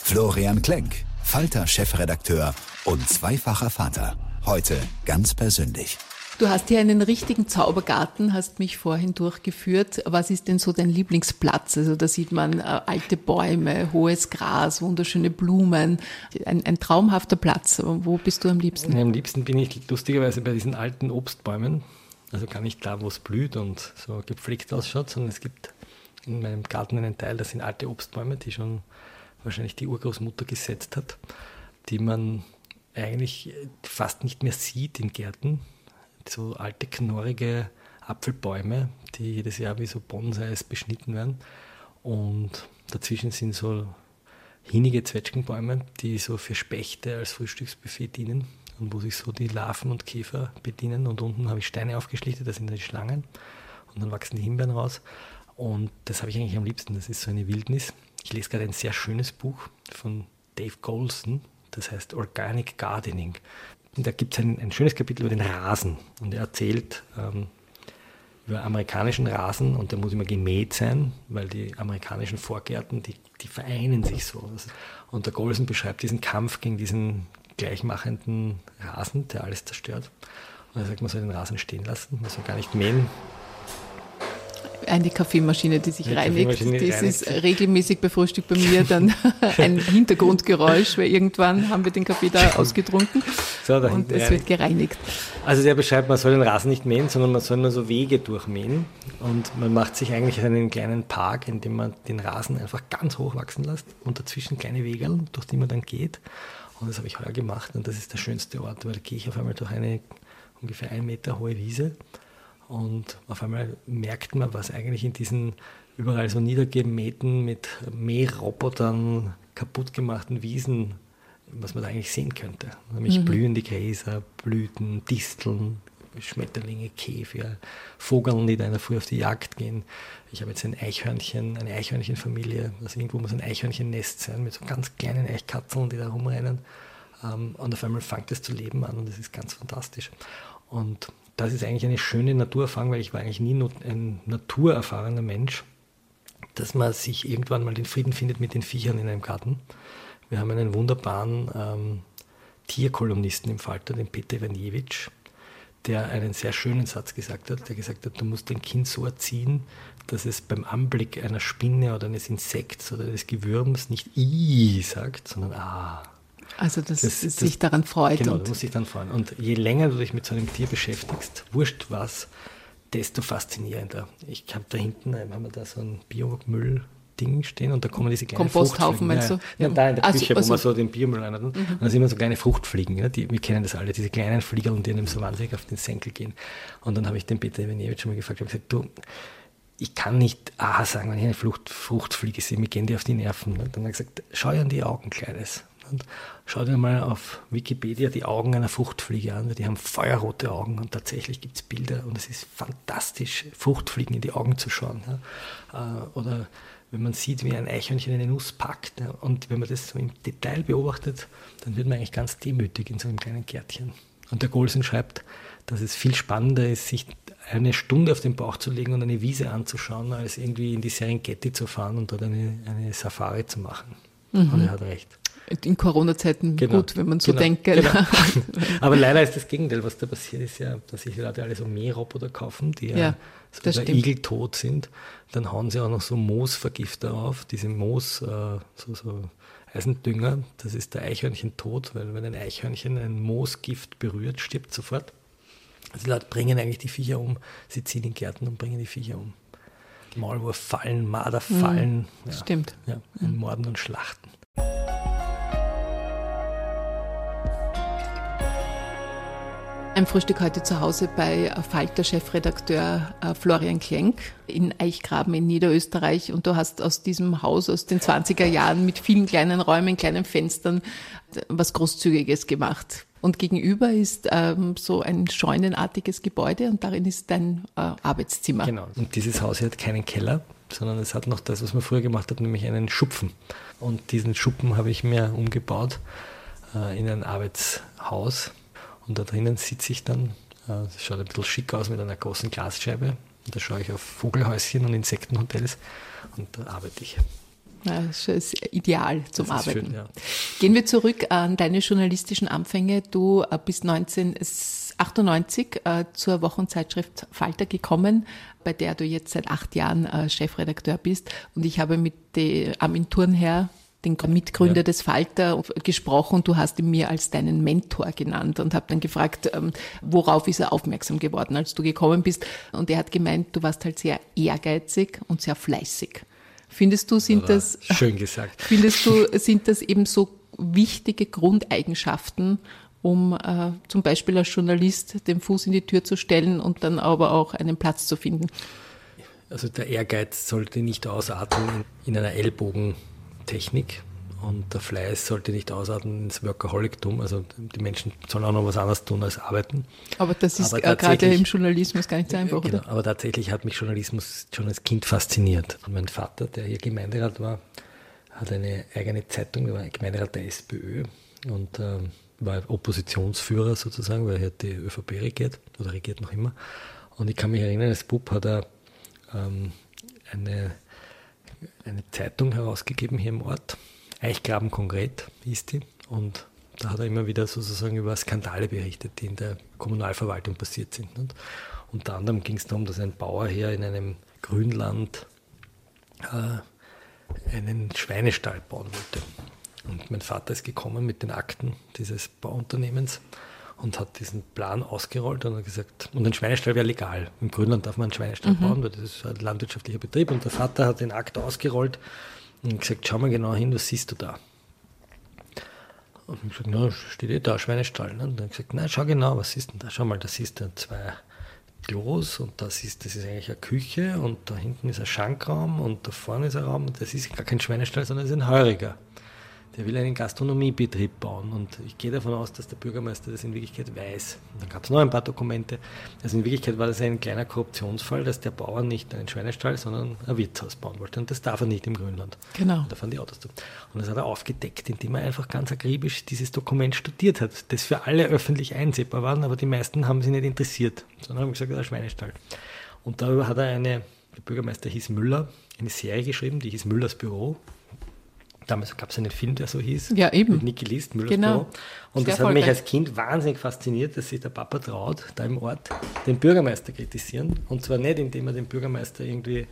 Florian Klenk, Falter-Chefredakteur und zweifacher Vater. Heute ganz persönlich. Du hast hier einen richtigen Zaubergarten, hast mich vorhin durchgeführt. Was ist denn so dein Lieblingsplatz? Also da sieht man äh, alte Bäume, hohes Gras, wunderschöne Blumen. Ein, ein, traumhafter Platz. Wo bist du am liebsten? am liebsten bin ich lustigerweise bei diesen alten Obstbäumen. Also gar nicht da, wo es blüht und so gepflegt ausschaut, sondern es gibt in meinem Garten einen Teil, das sind alte Obstbäume, die schon wahrscheinlich die Urgroßmutter gesetzt hat, die man eigentlich fast nicht mehr sieht in Gärten so alte, knorrige Apfelbäume, die jedes Jahr wie so Bonsais beschnitten werden. Und dazwischen sind so hinige Zwetschgenbäume, die so für Spechte als Frühstücksbuffet dienen und wo sich so die Larven und Käfer bedienen. Und unten habe ich Steine aufgeschlichtet, das sind die Schlangen. Und dann wachsen die Himbeeren raus. Und das habe ich eigentlich am liebsten. Das ist so eine Wildnis. Ich lese gerade ein sehr schönes Buch von Dave Golson, das heißt Organic Gardening. Da gibt es ein, ein, schönes Kapitel über den Rasen. Und er erzählt ähm, über amerikanischen Rasen und der muss immer gemäht sein, weil die amerikanischen Vorgärten, die, die vereinen sich so. Und der Golson beschreibt diesen Kampf gegen diesen gleichmachenden Rasen, der alles zerstört. Und er sagt, man soll den Rasen stehen lassen, man soll gar nicht mähen, eine Kaffeemaschine, die sich die reinigt. Das reinigt. ist regelmäßig befrühstückt bei mir dann ein Hintergrundgeräusch, weil irgendwann haben wir den Kaffee da ausgetrunken so, und es wird gereinigt. Also der beschreibt, man soll den Rasen nicht mähen, sondern man soll nur so Wege durchmähen und man macht sich eigentlich einen kleinen Park, in dem man den Rasen einfach ganz hoch wachsen lässt und dazwischen kleine Wege, durch die man dann geht. Und das habe ich heuer gemacht und das ist der schönste Ort, weil da gehe ich auf einmal durch eine ungefähr ein Meter hohe Wiese und auf einmal merkt man, was eigentlich in diesen überall so niedergemähten, mit Mährobotern kaputt gemachten Wiesen, was man da eigentlich sehen könnte. Nämlich mhm. blühende Gräser, Blüten, Disteln, Schmetterlinge, Käfer, Vogeln, die da in der Früh auf die Jagd gehen. Ich habe jetzt ein Eichhörnchen, eine Eichhörnchenfamilie. Also irgendwo muss ein Eichhörnchennest sein mit so ganz kleinen Eichkatzeln, die da rumrennen. Ähm, und auf einmal fängt es zu leben an und das ist ganz fantastisch. Und das ist eigentlich eine schöne Naturerfahrung, weil ich war eigentlich nie ein naturerfahrener Mensch, dass man sich irgendwann mal den Frieden findet mit den Viechern in einem Garten. Wir haben einen wunderbaren ähm, Tierkolumnisten im Falter, den Peter Ivanjewitsch, der einen sehr schönen Satz gesagt hat, der gesagt hat, du musst dein Kind so erziehen, dass es beim Anblick einer Spinne oder eines Insekts oder eines Gewürms nicht I sagt, sondern Ah. Also, dass das, es sich daran freut. Genau, du musst dich dann freuen. Und je länger du dich mit so einem Tier beschäftigst, wurscht was, desto faszinierender. Ich habe da hinten, haben wir da so ein Biomüll Ding stehen und da kommen diese kleinen Komposthaufen, meinst du? Ja, da in der also, Küche, also, wo man so den Biomüll rein hat. Mhm. Und da sind immer so kleine Fruchtfliegen, ja, die, wir kennen das alle, diese kleinen Flieger, und die einem so wahnsinnig auf den Senkel gehen. Und dann habe ich den Peter Ivanewitsch schon mal gefragt, ich habe gesagt, du, ich kann nicht A sagen, wenn ich eine Frucht, Fruchtfliege sehe, mir gehen die auf die Nerven. Und dann habe ich gesagt, schau an die Augen, Kleines. Und schau dir mal auf Wikipedia die Augen einer Fruchtfliege an, die haben feuerrote Augen und tatsächlich gibt es Bilder und es ist fantastisch, Fruchtfliegen in die Augen zu schauen. Ja. Äh, oder wenn man sieht, wie ein Eichhörnchen eine Nuss packt ja, und wenn man das so im Detail beobachtet, dann wird man eigentlich ganz demütig in so einem kleinen Gärtchen. Und der Golsen schreibt, dass es viel spannender ist, sich eine Stunde auf den Bauch zu legen und eine Wiese anzuschauen, als irgendwie in die Serengeti zu fahren und dort eine, eine Safari zu machen. Mhm. Und er hat recht in Corona-Zeiten genau, gut, wenn man so genau, denkt. Genau. Aber leider ist das Gegenteil, was da passiert ist ja, dass sich Leute alle so Mähroboter kaufen, die ja, ja so igeltot sind. Dann hauen sie auch noch so Moosvergifter auf, diese Moos, äh, so, so Eisendünger. Das ist der Eichhörnchen-Tod, weil wenn ein Eichhörnchen ein Moosgift berührt, stirbt sofort. Also die Leute bringen eigentlich die Viecher um. Sie ziehen in Gärten und bringen die Viecher um. Maulwurffallen, Marderfallen. Mhm, ja, stimmt. Ja, in Morden und Schlachten. Ein Frühstück heute zu Hause bei Falter-Chefredakteur äh, Florian Klenk in Eichgraben in Niederösterreich. Und du hast aus diesem Haus aus den 20er Jahren mit vielen kleinen Räumen, kleinen Fenstern was Großzügiges gemacht. Und gegenüber ist ähm, so ein scheunenartiges Gebäude und darin ist dein äh, Arbeitszimmer. Genau. Und dieses Haus hat keinen Keller, sondern es hat noch das, was man früher gemacht hat, nämlich einen Schupfen. Und diesen Schuppen habe ich mir umgebaut äh, in ein Arbeitshaus und da drinnen sitze ich dann, äh, das schaut ein bisschen schick aus mit einer großen Glasscheibe. Und da schaue ich auf Vogelhäuschen und Insektenhotels und da arbeite ich. Ja, das ist ideal zum Arbeiten. Schön, ja. Gehen wir zurück an deine journalistischen Anfänge. Du äh, bist 1998 äh, zur Wochenzeitschrift Falter gekommen, bei der du jetzt seit acht Jahren Chefredakteur bist. Und ich habe mit Armin Thurnherr den Mitgründer ja. des Falter, gesprochen und du hast ihn mir als deinen Mentor genannt und habe dann gefragt, ähm, worauf ist er aufmerksam geworden, als du gekommen bist. Und er hat gemeint, du warst halt sehr ehrgeizig und sehr fleißig. Findest du, sind das, schön gesagt. Findest du, sind das eben so wichtige Grundeigenschaften, um äh, zum Beispiel als Journalist den Fuß in die Tür zu stellen und dann aber auch einen Platz zu finden? Also der Ehrgeiz sollte nicht ausatmen in einer Ellbogen Technik und der Fleiß sollte nicht ausarten ins Workaholictum. Also die Menschen sollen auch noch was anderes tun als arbeiten. Aber das ist aber gerade im Journalismus gar nicht so einfach, genau, oder? Aber tatsächlich hat mich Journalismus schon als Kind fasziniert. Und mein Vater, der hier Gemeinderat war, hat eine eigene Zeitung, der war Gemeinderat der SPÖ und äh, war Oppositionsführer sozusagen, weil er hat die ÖVP regiert oder regiert noch immer. Und ich kann mich erinnern, als Bub hat er ähm, eine eine Zeitung herausgegeben hier im Ort. Eichgraben konkret hieß die. Und da hat er immer wieder sozusagen über Skandale berichtet, die in der Kommunalverwaltung passiert sind. Und unter anderem ging es darum, dass ein Bauerherr in einem Grünland äh, einen Schweinestall bauen wollte. Und mein Vater ist gekommen mit den Akten dieses Bauunternehmens und hat diesen Plan ausgerollt und hat gesagt, und ein Schweinestall wäre legal. Im Grünland darf man einen Schweinestall mhm. bauen, weil das ist ein landwirtschaftlicher Betrieb. Und der Vater hat den Akt ausgerollt und gesagt, schau mal genau hin, was siehst du da? Und ich gesagt, na, steht eh da, Schweinestall. Ne? Und dann gesagt, nein, schau genau, was siehst du da? Schau mal, da siehst du zwei Klos und das ist, das ist eigentlich eine Küche und da hinten ist ein Schankraum und da vorne ist ein Raum und das ist gar kein Schweinestall, sondern es ist ein Heuriger der will einen Gastronomiebetrieb bauen. Und ich gehe davon aus, dass der Bürgermeister das in Wirklichkeit weiß. Und dann gab es noch ein paar Dokumente. Also in Wirklichkeit war das ein kleiner Korruptionsfall, dass der Bauer nicht einen Schweinestall, sondern ein Wirtshaus bauen wollte. Und das darf er nicht im Grünland. Genau. Und da fahren die Autos zu. Und das hat er aufgedeckt, indem er einfach ganz akribisch dieses Dokument studiert hat, das für alle öffentlich einsehbar war, aber die meisten haben sich nicht interessiert, sondern haben gesagt, ein Schweinestall. Und darüber hat er eine, der Bürgermeister hieß Müller, eine Serie geschrieben, die hieß Müllers Büro. Damals gab es einen Film, der so hieß. Ja, eben. Mit Niki List, Müllers genau. Büro. Und das hat mich als Kind wahnsinnig fasziniert, dass sich der Papa traut, da im Ort den Bürgermeister kritisieren. Und zwar nicht, indem er den Bürgermeister irgendwie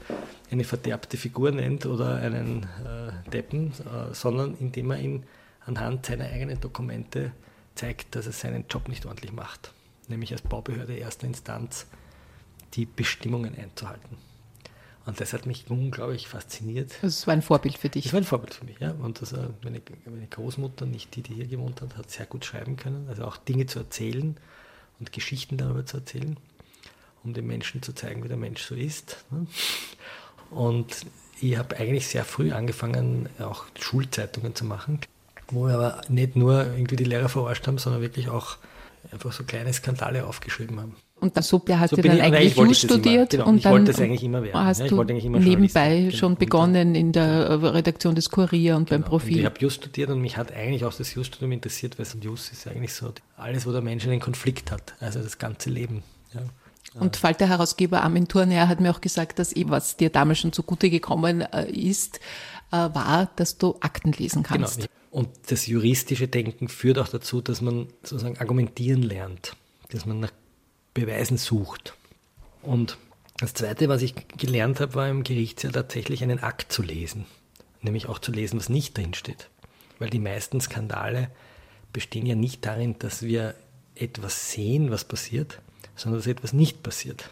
eine verderbte Figur nennt oder einen äh, Deppen, äh, sondern indem er ihn anhand seiner eigenen Dokumente zeigt, dass er seinen Job nicht ordentlich macht. Nämlich als Baubehörde erster Instanz die Bestimmungen einzuhalten. Und das hat mich unglaublich fasziniert. Das war ein Vorbild für dich. Das war ein Vorbild für mich, ja. Und das, meine, meine Großmutter, nicht die, die hier gewohnt hat, hat sehr gut schreiben können. Also auch Dinge zu erzählen und Geschichten darüber zu erzählen, um den Menschen zu zeigen, wie der Mensch so ist. Ne? Und ich habe eigentlich sehr früh angefangen, auch Schulzeitungen zu machen, wo wir aber nicht nur irgendwie die Lehrer verarscht haben, sondern wirklich auch einfach so kleine Skandale aufgeschrieben haben. Und der hat so ja dann eigentlich Jus studiert immer, genau, und dann hast ja, du nebenbei genau. schon begonnen in der Redaktion des Kurier und genau. beim Profil. Und ich habe Jus studiert und mich hat eigentlich auch das Jus-Studium interessiert, weil Jus ist eigentlich so alles, wo der Mensch einen Konflikt hat, also das ganze Leben. Ja. Und Falter-Herausgeber Armin Thurnherr hat mir auch gesagt, dass eben, was dir damals schon zugute gekommen äh, ist, äh, war, dass du Akten lesen kannst. Genau. Und das juristische Denken führt auch dazu, dass man sozusagen argumentieren lernt, dass man nach Beweisen sucht. Und das Zweite, was ich gelernt habe, war im Gerichtssaal tatsächlich einen Akt zu lesen. Nämlich auch zu lesen, was nicht drin steht. weil die meisten Skandale bestehen ja nicht darin, dass wir etwas sehen, was passiert, sondern dass etwas nicht passiert.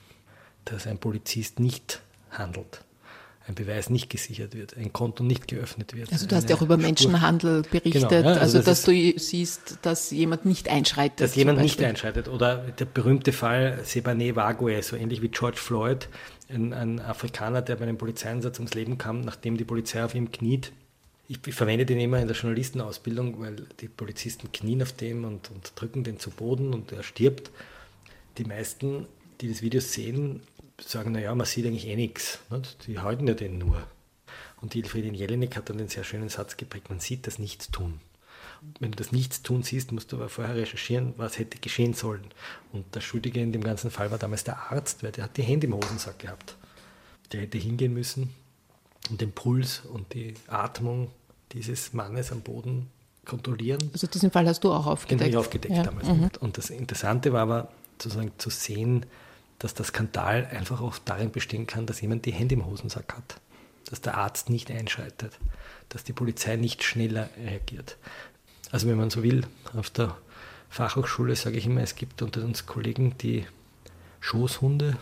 Dass ein Polizist nicht handelt, ein Beweis nicht gesichert wird, ein Konto nicht geöffnet wird. Also du hast ja auch über Spur. Menschenhandel berichtet, genau, ja, also, also das dass du siehst, dass jemand nicht einschreitet. Dass jemand nicht einschreitet. Oder der berühmte Fall Sebane Wague, so ähnlich wie George Floyd, ein, ein Afrikaner, der bei einem Polizeieinsatz ums Leben kam, nachdem die Polizei auf ihm kniet ich, ich, verwende den immer in der Journalistenausbildung, weil die Polizisten knien auf dem und, und drücken den zu Boden und er stirbt. Die meisten, die das Video sehen, sagen, naja, man sieht eigentlich eh nichts. Die halten ja den nur. Und die Elfriedin Jelinek hat dann den sehr schönen Satz geprägt, man sieht das Nichtstun. Wenn du das Nichtstun siehst, musst du aber vorher recherchieren, was hätte geschehen sollen. Und der Schuldige in dem ganzen Fall war damals der Arzt, weil der hat die Hände im Hosensack gehabt. Der hätte hingehen müssen und den Puls und die Atmung dieses Mannes am Boden kontrollieren. Also diesen Fall hast du auch aufgedeckt? Den habe ich aufgedeckt ja. damals. Mhm. Und das Interessante war aber sozusagen zu sehen, dass der Skandal einfach auch darin bestehen kann, dass jemand die Hände im Hosensack hat, dass der Arzt nicht einschreitet, dass die Polizei nicht schneller reagiert. Also wenn man so will, auf der Fachhochschule sage ich immer, es gibt unter uns Kollegen, die Schoßhunde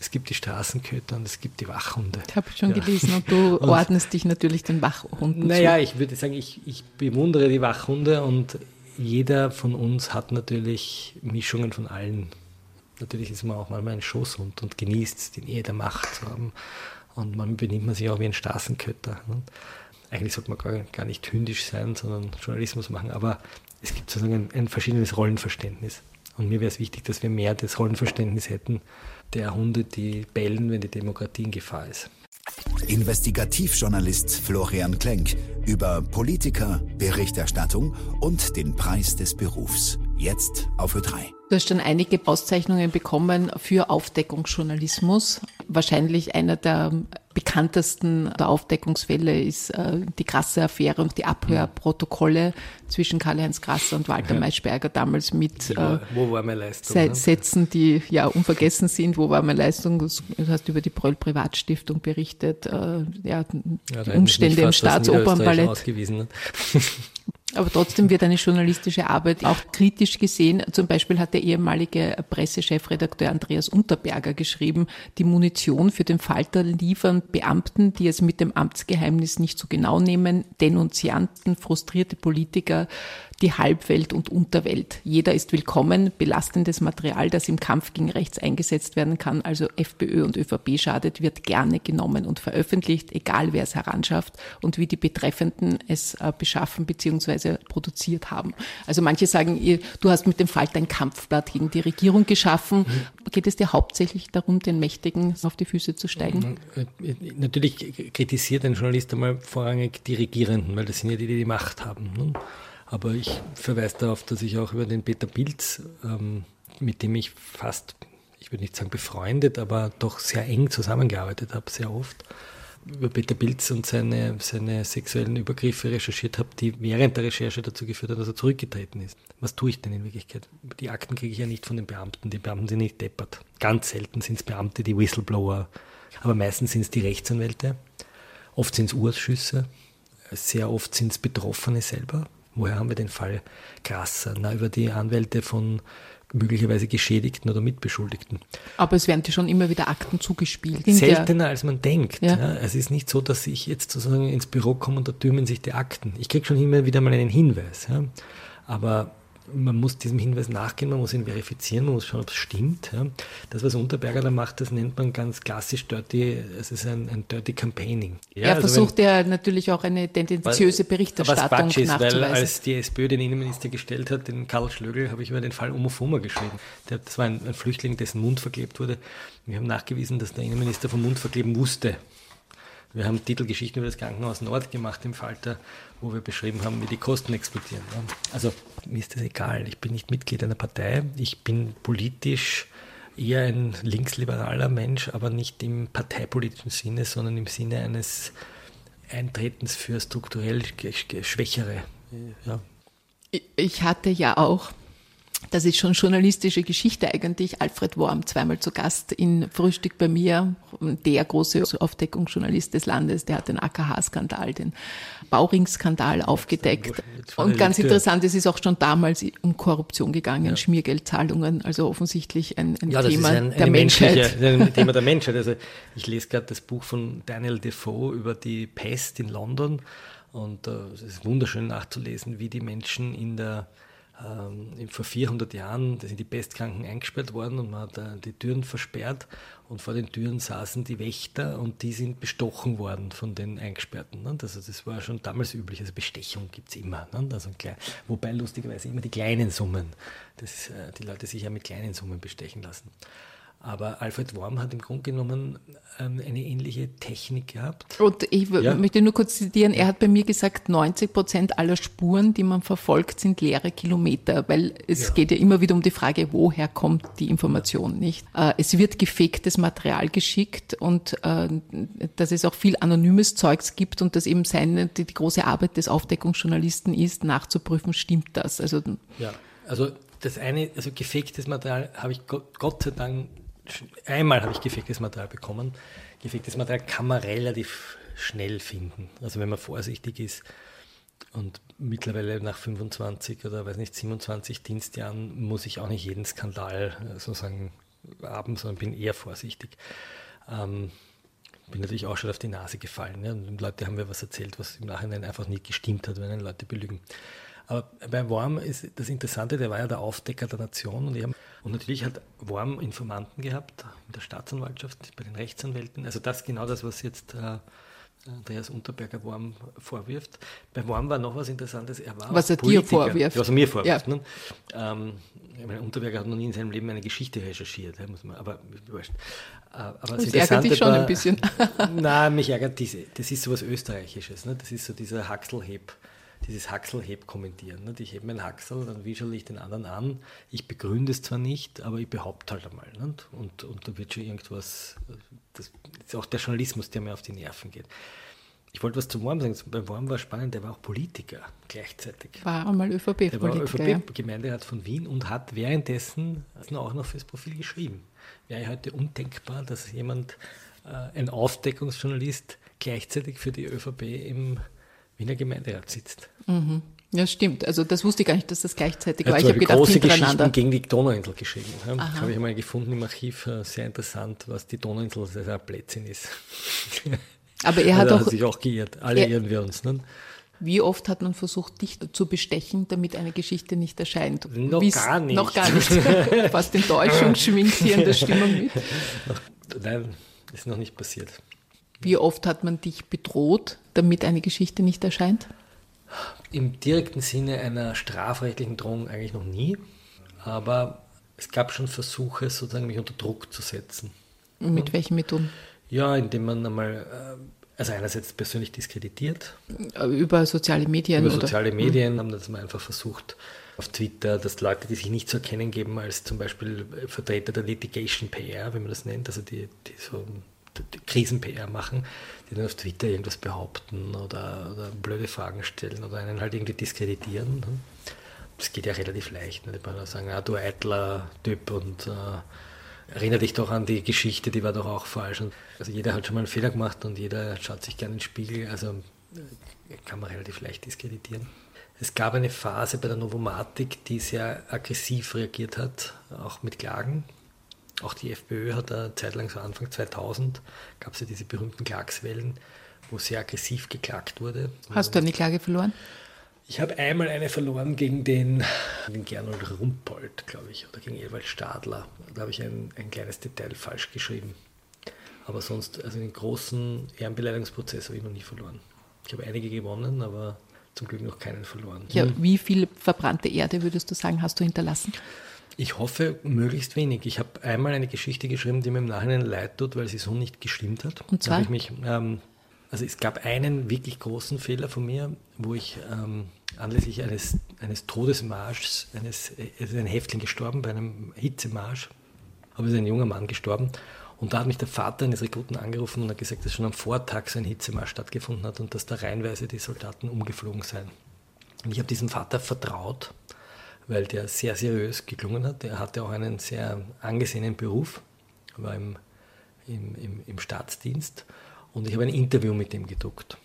es gibt die Straßenköter und es gibt die Wachhunde. Ich habe schon ja. gelesen und du und, ordnest dich natürlich den Wachhunden Naja, zu. ich würde sagen, ich, ich bewundere die Wachhunde und jeder von uns hat natürlich Mischungen von allen. Natürlich ist man auch mal ein Schoßhund und genießt den Ehe der Macht zu haben. Und man benimmt man sich auch wie ein Straßenköter. Ne? Eigentlich sollte man gar, gar nicht hündisch sein, sondern Journalismus machen. Aber es gibt sozusagen ein, ein verschiedenes Rollenverständnis. Und mir wäre es wichtig, dass wir mehr das Rollenverständnis hätten, der Hunde, die bellen, wenn die Demokratie in Gefahr ist. Investigativjournalist Florian Klenk über Politiker, Berichterstattung und den Preis des Berufs. Jetzt auf Ö3. Du hast schon einige Auszeichnungen bekommen für Aufdeckungsjournalismus. Wahrscheinlich einer der bekanntesten der Aufdeckungsfälle ist äh, die krasse Affäre und die Abhörprotokolle zwischen Karl-Heinz Grasser und Walter ja. Maischberger damals mit äh, wo war meine Leistung, ne? Sätzen, die ja unvergessen sind. Wo war meine Leistung? Du hast über die Pröll Privatstiftung berichtet, äh, ja, ja Umstände im Staatsopernballett. Aber trotzdem wird eine journalistische Arbeit auch kritisch gesehen. Zum Beispiel hat der ehemalige Pressechefredakteur Andreas Unterberger geschrieben, die Munition für den Falter liefern Beamten, die es mit dem Amtsgeheimnis nicht so genau nehmen, Denunzianten, frustrierte Politiker, die Halbwelt und Unterwelt. Jeder ist willkommen. Belastendes Material, das im Kampf gegen rechts eingesetzt werden kann, also FPÖ und ÖVP schadet, wird gerne genommen und veröffentlicht, egal wer es heranschafft und wie die Betreffenden es äh, beschaffen bzw. produziert haben. Also manche sagen, du hast mit dem Falter ein Kampfblatt gegen die Regierung geschaffen. Mhm. Geht es dir hauptsächlich darum, den Mächtigen auf die Füße zu steigen? Äh, natürlich kritisiert ein Journalist einmal vorrangig die Regierenden, weil das sind ja die, die die Macht haben. Ne? Aber ich verweise darauf, dass ich auch über den Peter Pilz, ähm, mit dem ich fast, ich würde nicht sagen befreundet, aber doch sehr eng zusammengearbeitet habe, sehr oft, über Peter Pilz und seine, seine sexuellen Übergriffe recherchiert habe, die während der Recherche dazu geführt haben, dass er zurückgetreten ist. Was tue ich denn in Wirklichkeit? Die Akten kriege ich ja nicht von den Beamten. Die Beamten sind nicht deppert. Ganz selten sind es Beamte, die Whistleblower, aber meistens sind es die Rechtsanwälte. Oft sind es Urschüsse, sehr oft sind es Betroffene selber, Woher haben wir den Fall krasser? Na, über die Anwälte von möglicherweise Geschädigten oder Mitbeschuldigten. Aber es werden dir schon immer wieder Akten zugespielt. Seltener als man denkt. Ja. Ja. Es ist nicht so, dass ich jetzt sozusagen ins Büro komme und da türmen sich die Akten. Ich kriege schon immer wieder mal einen Hinweis. Ja. Aber man muss diesem Hinweis nachgehen, man muss ihn verifizieren, man muss schauen, ob es stimmt. Ja. Das, was Unterberger da macht, das nennt man ganz klassisch Dirty, es ist ein, ein Dirty Campaigning. Ja, er also versucht wenn, ja natürlich auch eine tendenziöse Berichterstattung was Quatsch ist, weil als die SPÖ den Innenminister gestellt hat, den Karl Schlögl, habe ich über den Fall Omofoma geschrieben. Der, das war ein, ein Flüchtling, dessen Mund verklebt wurde. Wir haben nachgewiesen, dass der Innenminister vom Mund verkleben wusste. Wir haben Titelgeschichten über das Krankenhaus Nord gemacht im Falter, wo wir beschrieben haben, wie die Kosten explodieren. Also mir ist das egal. Ich bin nicht Mitglied einer Partei. Ich bin politisch eher ein linksliberaler Mensch, aber nicht im parteipolitischen Sinne, sondern im Sinne eines Eintretens für strukturell Schwächere. Ja. Ich hatte ja auch das ist schon journalistische Geschichte eigentlich. Alfred Worm, zweimal zu Gast in Frühstück bei mir, der große Aufdeckungsjournalist des Landes, der hat den AKH-Skandal, den Bauring-Skandal aufgedeckt. Und ganz interessant, es ist auch schon damals um Korruption gegangen, ja. Schmiergeldzahlungen, also offensichtlich ein, ein ja, Thema ein, der Menschheit. Ein Thema der Menschheit. Also ich lese gerade das Buch von Daniel Defoe über die Pest in London und äh, es ist wunderschön nachzulesen, wie die Menschen in der ähm, vor 400 Jahren sind die Pestkranken eingesperrt worden und man hat äh, die Türen versperrt und vor den Türen saßen die Wächter und die sind bestochen worden von den Eingesperrten. Ne? Also das war schon damals üblich. Also Bestechung gibt es immer. Ne? Also klein, wobei lustigerweise immer die kleinen Summen, das, äh, die Leute sich ja mit kleinen Summen bestechen lassen. Aber Alfred Worm hat im Grunde genommen ähm, eine ähnliche Technik gehabt. Und ich ja. möchte nur kurz zitieren, er hat bei mir gesagt, 90 Prozent aller Spuren, die man verfolgt, sind leere Kilometer, weil es ja. geht ja immer wieder um die Frage, woher kommt die Information, nicht? Äh, es wird gefaktes Material geschickt und äh, dass es auch viel anonymes Zeugs gibt und dass eben seine, die, die große Arbeit des Aufdeckungsjournalisten ist, nachzuprüfen, stimmt das? Also, ja, also das eine, also gefaktes Material habe ich Gott sei Dank einmal habe ich gefaktes Material bekommen. Gefaktes Material kann man relativ schnell finden. Also wenn man vorsichtig ist und mittlerweile nach 25 oder weiß nicht 27 Dienstjahren muss ich auch nicht jeden Skandal äh, sozusagen haben, sondern bin eher vorsichtig. Ähm, bin natürlich auch schon auf die Nase gefallen. Ja, Leute haben mir was erzählt, was im Nachhinein einfach nicht gestimmt hat, wenn Leute belügen. Aber bei Worm ist das Interessante, der war ja der Aufdecker der Nation und, haben, und natürlich hat Worm Informanten gehabt in der Staatsanwaltschaft, bei den Rechtsanwälten. Also das genau das, was jetzt äh, Andreas Unterberger Worm vorwirft. Bei Worm war noch was Interessantes. Er war was er Politiker, dir vorwirft. Was er mir vorwirft. Ja. Ne? Ähm, meine, Unterberger hat noch nie in seinem Leben eine Geschichte recherchiert, muss man, aber. Äh, aber das, das ärgert dich schon war, ein bisschen. Nein, mich ärgert diese, das ist so was Österreichisches. Ne? Das ist so dieser Haxelheb dieses Haxelheb kommentieren. Nicht? Ich hebe meinen Haxel, dann wischel ich den anderen an. Ich begründe es zwar nicht, aber ich behaupte halt einmal. Nicht? Und, und da wird schon irgendwas, das ist auch der Journalismus, der mir auf die Nerven geht. Ich wollte was zum Worm sagen. Bei Worm war spannend, der war auch Politiker gleichzeitig. War einmal ÖVP-Politiker. Der war ÖVP-Gemeinderat von Wien und hat währenddessen auch noch fürs Profil geschrieben. Wäre heute undenkbar, dass jemand, äh, ein Aufdeckungsjournalist, gleichzeitig für die ÖVP im Wiener Gemeinderat sitzt. Mhm. Ja, stimmt. Also das wusste ich gar nicht, dass das gleichzeitig war. Ich habe gedacht, große Geschichten gegen die Donauinsel geschrieben. Ja. Habe ich mal gefunden im Archiv. Äh, sehr interessant, was die Donauinsel als ein Plätzchen ist. Aber er hat, also, auch, hat sich auch geirrt. Alle er, irren wir uns. Ne? Wie oft hat man versucht, dich zu bestechen, damit eine Geschichte nicht erscheint? Noch Wie's, gar nicht. Noch gar nicht. Fast Enttäuschung schwingt hier in der Stimmung mit. Nein, ist noch nicht passiert. Wie oft hat man dich bedroht, damit eine Geschichte nicht erscheint? Im direkten Sinne einer strafrechtlichen Drohung eigentlich noch nie, aber es gab schon Versuche, sozusagen mich unter Druck zu setzen. Mit welchen Methoden? Ja, indem man einmal, äh, also einerseits persönlich diskreditiert. Über soziale Medien? Über soziale oder? Medien mhm. haben das mal einfach versucht, auf Twitter, dass Leute, die sich nicht zu erkennen geben als zum Beispiel Vertreter der Litigation PR, wie man das nennt, also die, die so Krisen-PR machen, die dann auf Twitter irgendwas behaupten oder, oder, blöde Fragen stellen oder einen halt irgendwie diskreditieren. Ne? Das geht ja relativ leicht. Ne? Die sagen, ah, du eitler Typ und äh, erinnere dich doch an die Geschichte, die war doch auch falsch. Und also jeder hat schon mal einen Fehler gemacht und jeder schaut sich gerne in den Spiegel, also äh, kann man relativ leicht diskreditieren. Es gab eine Phase bei der Novomatic, die sehr aggressiv reagiert hat, auch mit Klagen. Auch die FPÖ hat eine Zeit lang, so Anfang 2000, gab es ja diese berühmten Klagswellen, wo sehr aggressiv geklagt wurde. Hast du eine Klage verloren? Ich habe einmal eine verloren gegen den, den Gernot Rumpold, glaube ich, oder gegen Ewald Stadler. Da habe ich ein, ein kleines Detail falsch geschrieben. Aber sonst, also den großen Ehrenbeleidigungsprozess habe ich noch nie verloren. Ich habe einige gewonnen, aber zum Glück noch keinen verloren. Ja, wie viel verbrannte Erde würdest du sagen, hast du hinterlassen? Ich hoffe möglichst wenig. Ich habe einmal eine Geschichte geschrieben, die mir im Nachhinein leid tut, weil sie so nicht gestimmt hat. Und zwar? Ich mich, ähm, also es gab einen wirklich großen Fehler von mir, wo ich ähm, anlässlich eines, eines Todesmarschs, eines, es ist ein Häftling gestorben bei einem Hitzemarsch, aber es ist ein junger Mann gestorben. Und da hat mich der Vater eines Rekruten angerufen und hat gesagt, dass schon am Vortag so ein Hitzemarsch stattgefunden hat und dass da reihenweise die Soldaten umgeflogen seien. Und ich habe diesem Vater vertraut weil der sehr seriös geklungen hat. Er hatte auch einen sehr angesehenen Beruf, war im, im, im, im Staatsdienst und ich habe ein Interview mit ihm gedruckt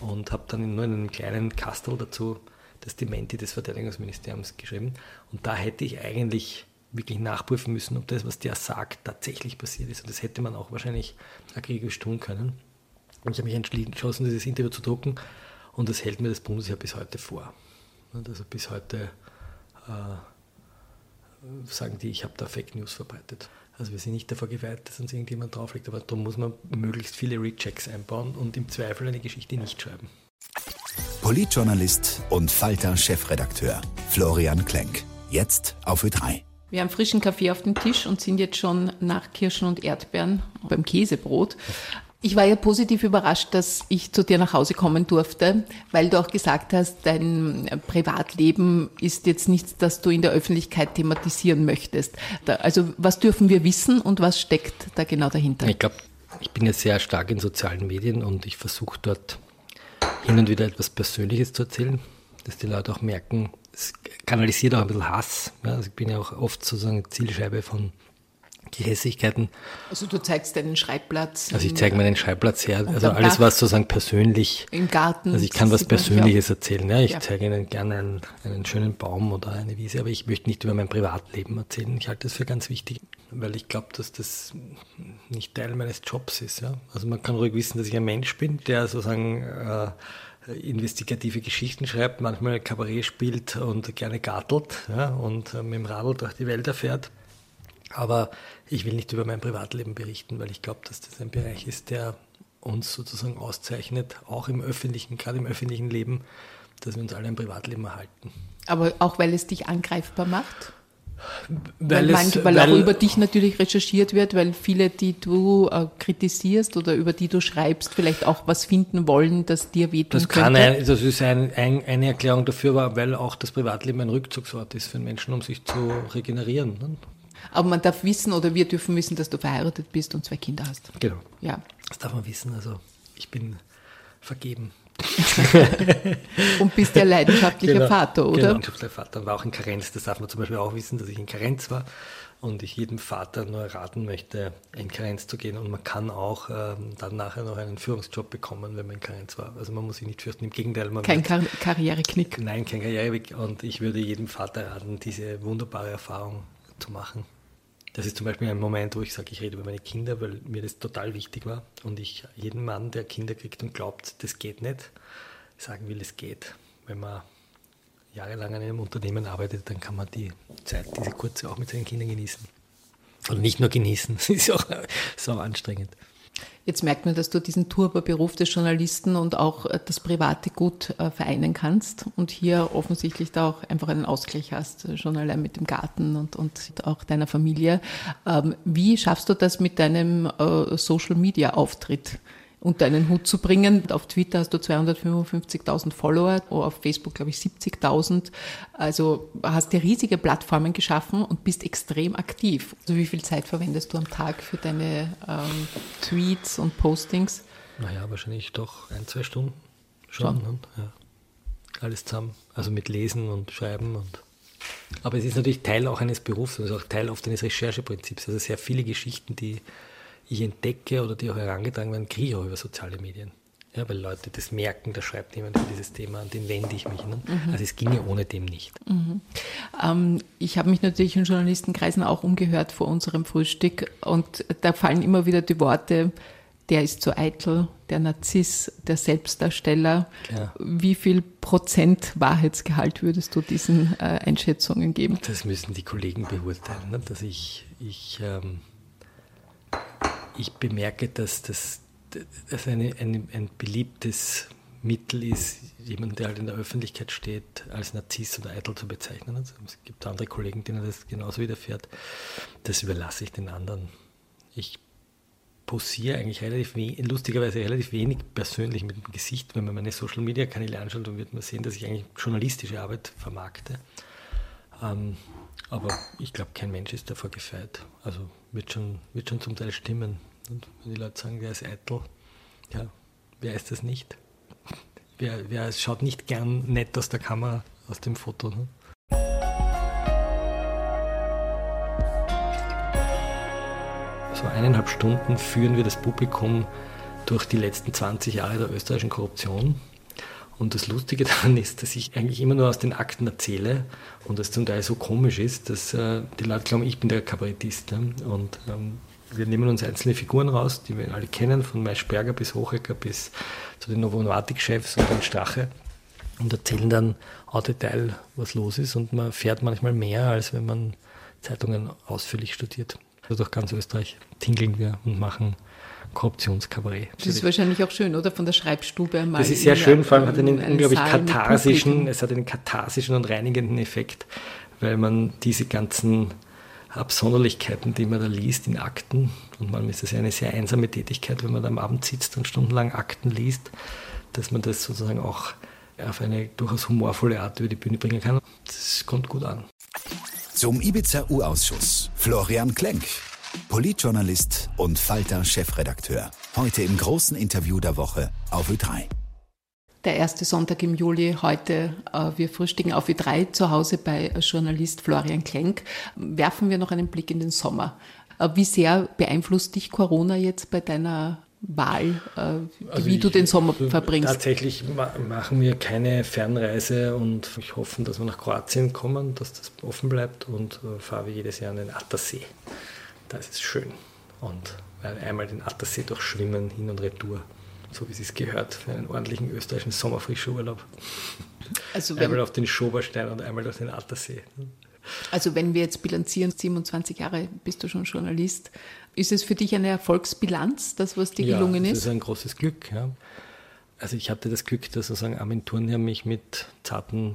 und habe dann nur in einem kleinen Kastel dazu das Dementi des Verteidigungsministeriums geschrieben. Und da hätte ich eigentlich wirklich nachprüfen müssen, ob das, was der sagt, tatsächlich passiert ist. Und das hätte man auch wahrscheinlich akribisch tun können. Und ich habe mich entschlossen, dieses Interview zu drucken und das hält mir das Bundesheer bis heute vor. Also bis heute äh, sagen die, ich habe da Fake News verbreitet. Also wir sind nicht davor geweiht, dass uns irgendjemand drauflegt, aber da muss man möglichst viele Rechecks einbauen und im Zweifel eine Geschichte nicht schreiben. Politjournalist und Falter-Chefredakteur Florian Klenk. Jetzt auf Ö3. Wir haben frischen Kaffee auf dem Tisch und sind jetzt schon nach Kirschen und Erdbeeren beim Käsebrot. Ich war ja positiv überrascht, dass ich zu dir nach Hause kommen durfte, weil du auch gesagt hast, dein Privatleben ist jetzt nichts, das du in der Öffentlichkeit thematisieren möchtest. Also was dürfen wir wissen und was steckt da genau dahinter? Ich glaube, ich bin ja sehr stark in sozialen Medien und ich versuche dort hin und wieder etwas Persönliches zu erzählen, dass die Leute auch merken, es kanalisiert auch ein bisschen Hass. Ja, also ich bin ja auch oft sozusagen Zielscheibe von Gehässigkeiten. Also du zeigst deinen Schreibplatz. Also ich zeige meinen Schreibplatz her. Also alles, was sozusagen persönlich. Im Garten. Also ich kann was Persönliches erzählen. Ja, ich ja. zeige Ihnen gerne einen, einen, schönen Baum oder eine Wiese, aber ich möchte nicht über mein Privatleben erzählen. Ich halte das für ganz wichtig, weil ich glaube, dass das nicht Teil meines Jobs ist. Ja? Also man kann ruhig wissen, dass ich ein Mensch bin, der sozusagen äh, investigative Geschichten schreibt, manchmal Kabarett spielt und gerne gartelt ja, und äh, mit dem Radl durch die Wälder fährt. Aber ich will nicht über mein Privatleben berichten, weil ich glaube, dass das ein Bereich ist, der uns sozusagen auszeichnet, auch im öffentlichen, gerade im öffentlichen Leben, dass wir uns alle ein Privatleben erhalten. Aber auch weil es dich angreifbar macht? Weil, weil, manch, weil, weil, auch über dich natürlich recherchiert wird, weil viele, die du äh, kritisierst oder über die du schreibst, vielleicht auch was finden wollen, das dir wehtun das kann könnte. Ein, das ist ein, ein, eine Erklärung dafür, weil auch das Privatleben ein Rückzugsort ist für Menschen, um sich zu regenerieren. Aber man darf wissen oder wir dürfen wissen, dass du verheiratet bist und zwei Kinder hast. Genau. Ja. Das darf man wissen. Also ich bin vergeben. und bist der leidenschaftliche genau, Vater, oder? Genau, leidenschaftlicher Vater. War auch in Karenz. Das darf man zum Beispiel auch wissen, dass ich in Karenz war und ich jedem Vater nur raten möchte, in Karenz zu gehen. Und man kann auch ähm, dann nachher noch einen Führungsjob bekommen, wenn man in Karenz war. Also man muss sich nicht fürchten. Im Gegenteil. Man kein Kar Karriereknick. Nein, kein Karriereknick. Und ich würde jedem Vater raten, diese wunderbare Erfahrung zu machen. Das ist zum Beispiel ein Moment, wo ich sage, ich rede über meine Kinder, weil mir das total wichtig war. Und ich jeden Mann, der Kinder kriegt und glaubt, das geht nicht, sagen will, es geht. Wenn man jahrelang an einem Unternehmen arbeitet, dann kann man die Zeit, diese kurze auch mit seinen Kindern genießen. Und nicht nur genießen, es ist auch, auch anstrengend. Jetzt merkt man, dass du diesen Turbo-Beruf des Journalisten und auch äh, das Private gut äh, vereinen kannst und hier offensichtlich da auch einfach einen Ausgleich hast, äh, schon allein mit dem Garten und, und auch deiner Familie. Ähm, wie schaffst du das mit deinem Social-Media-Auftritt? Unter einen Hut zu bringen. Auf Twitter hast du 255.000 Follower, auf Facebook glaube ich 70.000. Also hast dir riesige Plattformen geschaffen und bist extrem aktiv. Also wie viel Zeit verwendest du am Tag für deine ähm, Tweets und Postings? Naja, wahrscheinlich doch ein, zwei Stunden schon. schon. Und, ja. Alles zusammen. Also mit Lesen und Schreiben und aber es ist natürlich Teil auch eines Berufs, also auch Teil oft eines Rechercheprinzips. Also sehr viele Geschichten, die ich entdecke oder die auch herangetragen werden, kriege ich auch über soziale Medien. Ja, weil Leute das merken, da schreibt jemand über dieses Thema, an den wende ich mich. Ne? Mhm. Also es ginge ohne dem nicht. Mhm. Ähm, ich habe mich natürlich in Journalistenkreisen auch umgehört vor unserem Frühstück und da fallen immer wieder die Worte, der ist zu eitel, der Narziss, der Selbstdarsteller. Ja. Wie viel Prozent Wahrheitsgehalt würdest du diesen äh, Einschätzungen geben? Das müssen die Kollegen beurteilen. Ne? Dass ich, ich ähm, ich bemerke, dass das dass eine, eine, ein beliebtes Mittel ist, jemand, der halt in der Öffentlichkeit steht, als Narziss oder Eitel zu bezeichnen. Also es gibt andere Kollegen, denen das genauso widerfährt. Das überlasse ich den anderen. Ich posiere eigentlich relativ lustigerweise relativ wenig persönlich mit dem Gesicht. Wenn man meine Social Media Kanäle anschaut, dann wird man sehen, dass ich eigentlich journalistische Arbeit vermarkte. Ähm, aber ich glaube, kein Mensch ist davor gefeit. Also wird schon, wird schon zum Teil stimmen. Und wenn die Leute sagen, wer ist eitel, ja, wer ist das nicht? Wer, wer schaut nicht gern nett aus der Kamera, aus dem Foto? Ne? So eineinhalb Stunden führen wir das Publikum durch die letzten 20 Jahre der österreichischen Korruption und das Lustige daran ist, dass ich eigentlich immer nur aus den Akten erzähle und das zum Teil so komisch ist, dass äh, die Leute glauben, ich bin der Kabarettist. Ne? Und ähm, wir nehmen uns einzelne Figuren raus, die wir alle kennen, von Maischberger bis Hochecker bis zu den Novomatic-Chefs und den Strache und erzählen dann au Detail, was los ist. Und man fährt manchmal mehr, als wenn man Zeitungen ausführlich studiert. Also durch ganz Österreich tingeln wir und machen Korruptionskabarett. Das ist wahrscheinlich auch schön, oder? Von der Schreibstube einmal. Das ist sehr schön, vor allem hat einen, einen unglaublich katharsischen, es hat einen katharsischen und reinigenden Effekt, weil man diese ganzen Absonderlichkeiten, die man da liest in Akten, und manchmal ist das ja eine sehr einsame Tätigkeit, wenn man da am Abend sitzt und stundenlang Akten liest, dass man das sozusagen auch auf eine durchaus humorvolle Art über die Bühne bringen kann. Das kommt gut an. Zum Ibiza-U-Ausschuss Florian Klenk. Politjournalist und Falter-Chefredakteur. Heute im großen Interview der Woche auf Ö3. Der erste Sonntag im Juli heute. Äh, wir frühstücken auf Ö3 zu Hause bei Journalist Florian Klenk. Werfen wir noch einen Blick in den Sommer. Äh, wie sehr beeinflusst dich Corona jetzt bei deiner Wahl, äh, also wie ich, du den Sommer verbringst? Tatsächlich machen wir keine Fernreise und ich hoffe, dass wir nach Kroatien kommen, dass das offen bleibt und fahre jedes Jahr an den Attersee da ist es schön. Und einmal den Attersee durchschwimmen, hin und retour, so wie es gehört, für einen ordentlichen österreichischen Sommerfrischurlaub. Also einmal auf den Schoberstein und einmal auf den Attersee. Also wenn wir jetzt bilanzieren, 27 Jahre bist du schon Journalist, ist es für dich eine Erfolgsbilanz, das, was dir ja, gelungen ist? das ist ein großes Glück. Ja. Also ich hatte das Glück, dass sozusagen Armin Thurnherr mich mit zarten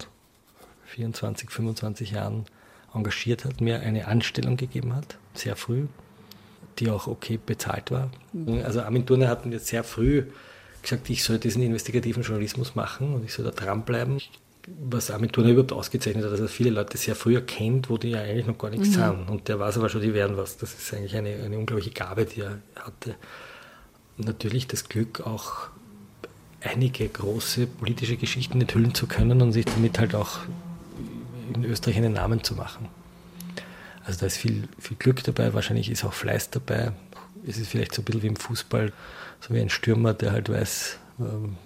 24, 25 Jahren engagiert hat, mir eine Anstellung gegeben hat, sehr früh, die auch okay bezahlt war. Also Armin Thurner hat mir sehr früh gesagt, ich soll diesen investigativen Journalismus machen und ich soll da dranbleiben. Was Armin Thurner überhaupt ausgezeichnet hat, dass er viele Leute sehr früh erkennt, wo die ja eigentlich noch gar nichts mhm. sind. Und der weiß aber schon, die werden was. Das ist eigentlich eine, eine unglaubliche Gabe, die er hatte. Und natürlich das Glück, auch einige große politische Geschichten enthüllen zu können und sich damit halt auch in Österreich einen Namen zu machen. Also da ist viel, viel Glück dabei, wahrscheinlich ist auch Fleiß dabei. Es ist vielleicht so ein bisschen wie im Fußball, so wie ein Stürmer, der halt weiß, ähm,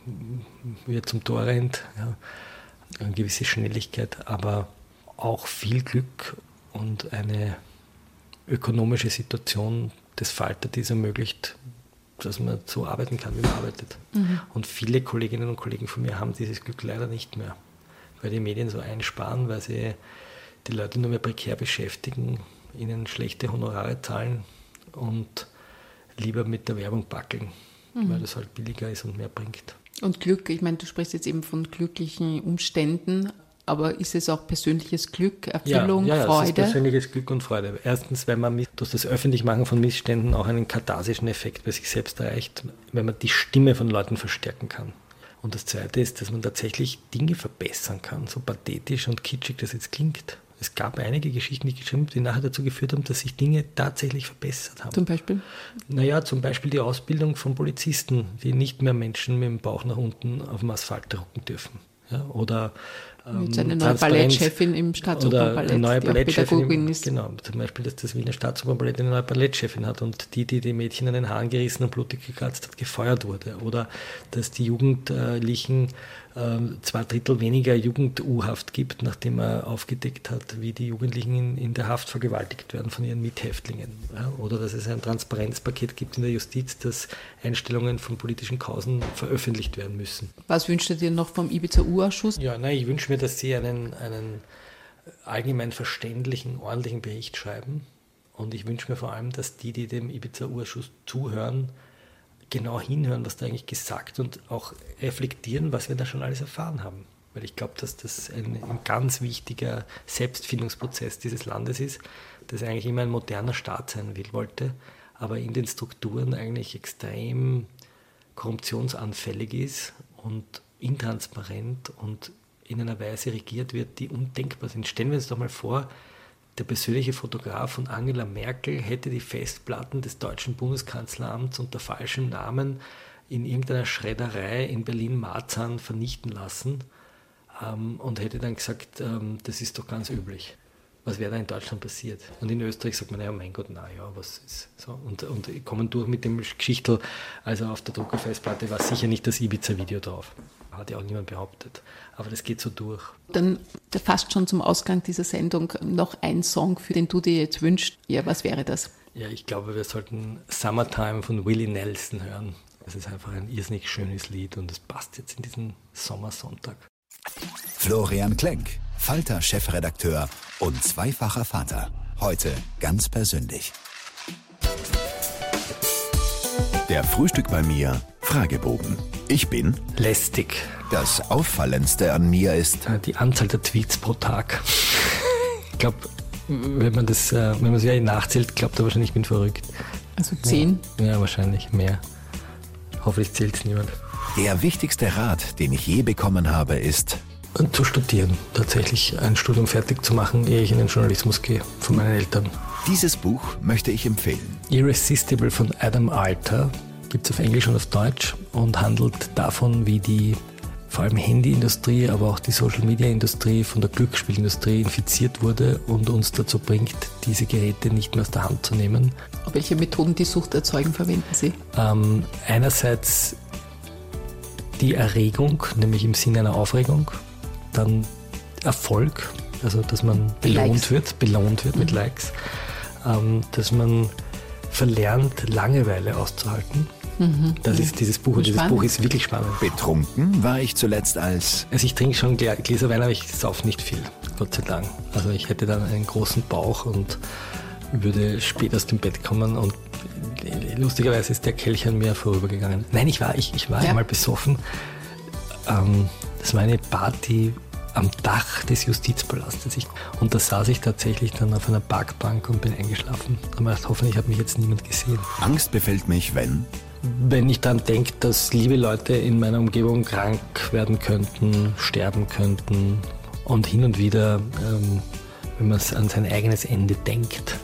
wie er zum Tor rennt. Ja. Eine gewisse Schnelligkeit, aber auch viel Glück und eine ökonomische Situation des Falter, die es ermöglicht, dass man so arbeiten kann, wie man arbeitet. Mhm. Und viele Kolleginnen und Kollegen von mir haben dieses Glück leider nicht mehr weil die Medien so einsparen, weil sie die Leute nur mehr prekär beschäftigen, ihnen schlechte Honorare zahlen und lieber mit der Werbung backeln, mhm. weil das halt billiger ist und mehr bringt. Und Glück, ich meine, du sprichst jetzt eben von glücklichen Umständen, aber ist es auch persönliches Glück, Erfüllung, ja, ja, Freude? Ja, es ist persönliches Glück und Freude. Erstens, weil man durch das Öffentlichmachen von Missständen auch einen katharsischen Effekt bei sich selbst erreicht, wenn man die Stimme von Leuten verstärken kann. Und das Zweite ist, dass man tatsächlich Dinge verbessern kann, so pathetisch und kitschig das jetzt klingt. Es gab einige Geschichten, die geschrieben die nachher dazu geführt haben, dass sich Dinge tatsächlich verbessert haben. Zum Beispiel? Naja, zum Beispiel die Ausbildung von Polizisten, die nicht mehr Menschen mit dem Bauch nach unten auf dem Asphalt drucken dürfen. Ja, oder Jetzt eine neue Ballettchefin im Staatsopernballett, eine neue Ballettchefin ist. Genau, zum Beispiel, dass das Wiener Staatsopernballett eine neue Ballettchefin hat und die, die die Mädchen an den Haaren gerissen und blutig gekratzt hat, gefeuert wurde. Oder dass die Jugendlichen ähm, zwei Drittel weniger Jugend-U-Haft gibt, nachdem er aufgedeckt hat, wie die Jugendlichen in, in der Haft vergewaltigt werden von ihren Mithäftlingen. Ja, oder dass es ein Transparenzpaket gibt in der Justiz, dass Einstellungen von politischen Kausen veröffentlicht werden müssen. Was wünscht ihr dir noch vom Ibiza-U-Ausschuss? Ja, nein, ich wünsche mir, dass Sie einen, einen allgemein verständlichen, ordentlichen Bericht schreiben. Und ich wünsche mir vor allem, dass die, die dem Ibiza-Urschuss zuhören, genau hinhören, was da eigentlich gesagt und auch reflektieren, was wir da schon alles erfahren haben. Weil ich glaube, dass das ein, ein, ganz wichtiger Selbstfindungsprozess dieses Landes ist, das eigentlich immer ein moderner Staat sein will, wollte, aber in den Strukturen eigentlich extrem korruptionsanfällig ist und intransparent und in einer Weise regiert wird, die undenkbar sind. Stellen wir uns doch mal vor, der persönliche Fotograf von Angela Merkel hätte die Festplatten des deutschen Bundeskanzleramts unter falschem Namen in irgendeiner Schredderei in Berlin-Marzahn vernichten lassen ähm, und hätte dann gesagt, ähm, das ist doch ganz üblich. Was wäre da in Deutschland passiert? Und in Österreich sagt man, ja, mein Gott, na ja, was ist so? Und, und kommen durch mit dem Geschichtel, also auf der Druckerfestplatte war sicher nicht das Ibiza-Video drauf. Hat ja auch niemand behauptet. Aber das geht so durch. Dann fast schon zum Ausgang dieser Sendung noch ein Song, für den du dir jetzt wünschst. Ja, was wäre das? Ja, ich glaube, wir sollten Summertime von Willie Nelson hören. Das ist einfach ein irrsinnig schönes Lied und es passt jetzt in diesen Sommersonntag. Florian Klenk, Falter-Chefredakteur und zweifacher Vater. Heute ganz persönlich. Der Frühstück bei mir Fragebogen. Ich bin lästig. Das Auffallendste an mir ist die Anzahl der Tweets pro Tag. ich glaube, wenn man das, äh, wenn man es nachzählt, glaubt er wahrscheinlich, ich bin verrückt. Also zehn? Ja, ja wahrscheinlich mehr. Hoffentlich zählt es niemand. Der wichtigste Rat, den ich je bekommen habe, ist zu studieren, tatsächlich ein Studium fertig zu machen, ehe ich in den Journalismus gehe, von meinen Eltern. Dieses Buch möchte ich empfehlen. Irresistible von Adam Alter gibt es auf Englisch und auf Deutsch und handelt davon, wie die vor allem Handyindustrie, aber auch die Social-Media-Industrie von der Glücksspielindustrie infiziert wurde und uns dazu bringt, diese Geräte nicht mehr aus der Hand zu nehmen. Welche Methoden die Sucht erzeugen, verwenden Sie? Ähm, einerseits die Erregung, nämlich im Sinne einer Aufregung, dann Erfolg, also dass man belohnt Likes. wird, belohnt wird mhm. mit Likes, ähm, dass man verlernt, Langeweile auszuhalten. Mhm. Das ist dieses Buch und dieses Buch ist wirklich spannend. Betrunken war ich zuletzt als. Also ich trinke schon Gläser Wein, aber ich saufe nicht viel, Gott sei Dank. Also ich hätte dann einen großen Bauch und würde spät aus dem Bett kommen und lustigerweise ist der Kelch an mir vorübergegangen. Nein, ich war, ich, ich war ja. einmal besoffen. Ähm, das war eine Party am Dach des Justizpalastes. und da saß ich tatsächlich dann auf einer Parkbank und bin eingeschlafen. Da habe ich gedacht, hoffentlich hat mich jetzt niemand gesehen. Angst befällt mich, wenn? Wenn ich daran denke, dass liebe Leute in meiner Umgebung krank werden könnten, sterben könnten und hin und wieder, ähm, wenn man an sein eigenes Ende denkt,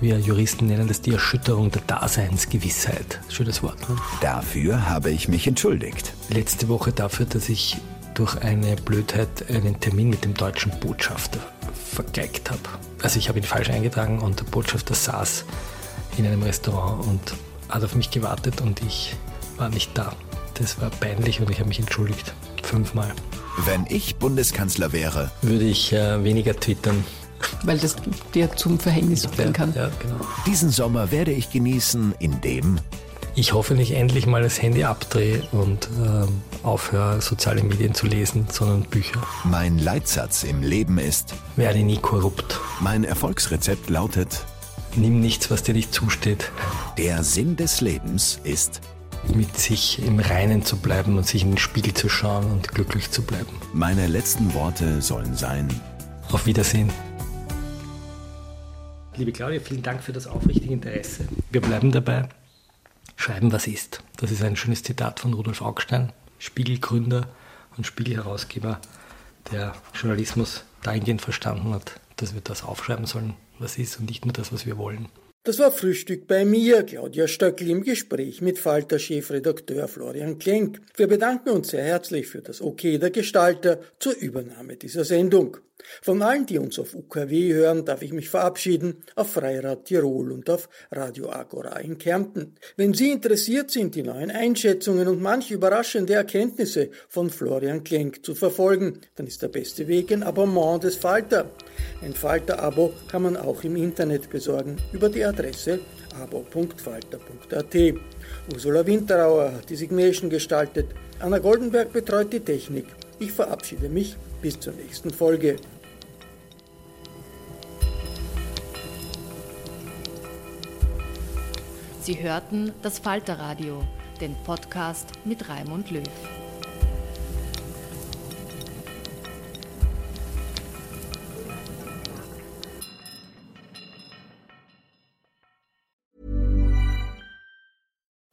wir Juristen nennen das die Erschütterung der Daseinsgewissheit. Schönes Wort. Ne? Dafür habe ich mich entschuldigt. Letzte Woche dafür, dass ich durch eine Blödheit einen Termin mit dem deutschen Botschafter vergeigt habe. Also ich habe ihn falsch eingetragen und der Botschafter saß in einem Restaurant und hat auf mich gewartet und ich war nicht da. Das war peinlich und ich habe mich entschuldigt. Fünfmal. Wenn ich Bundeskanzler wäre, würde ich äh, weniger twittern. Weil das dir zum Verhängnis werden kann. Ja, genau. Diesen Sommer werde ich genießen, indem ich hoffe nicht endlich mal das Handy abdrehe und äh, aufhöre, soziale Medien zu lesen, sondern Bücher. Mein Leitsatz im Leben ist, werde nie korrupt. Mein Erfolgsrezept lautet, nimm nichts, was dir nicht zusteht. Der Sinn des Lebens ist, mit sich im Reinen zu bleiben und sich in den Spiegel zu schauen und glücklich zu bleiben. Meine letzten Worte sollen sein, auf Wiedersehen. Liebe Claudia, vielen Dank für das aufrichtige Interesse. Wir bleiben dabei. Schreiben, was ist. Das ist ein schönes Zitat von Rudolf Augstein, Spiegelgründer und Spiegelherausgeber, der Journalismus dahingehend verstanden hat, dass wir das aufschreiben sollen, was ist und nicht nur das, was wir wollen. Das war Frühstück bei mir, Claudia Stöckl, im Gespräch mit Falter-Chefredakteur Florian Klenk. Wir bedanken uns sehr herzlich für das Okay der Gestalter zur Übernahme dieser Sendung. Von allen, die uns auf UKW hören, darf ich mich verabschieden, auf Freirad Tirol und auf Radio Agora in Kärnten. Wenn Sie interessiert sind, die neuen Einschätzungen und manche überraschende Erkenntnisse von Florian Klenk zu verfolgen, dann ist der beste Weg ein Abonnement des Falter. Ein Falter-Abo kann man auch im Internet besorgen über die Adresse abo.falter.at. Ursula Winterauer hat die Signation gestaltet. Anna Goldenberg betreut die Technik. Ich verabschiede mich bis zur nächsten Folge. Sie hörten das Falterradio, den Podcast mit Raimund Löw.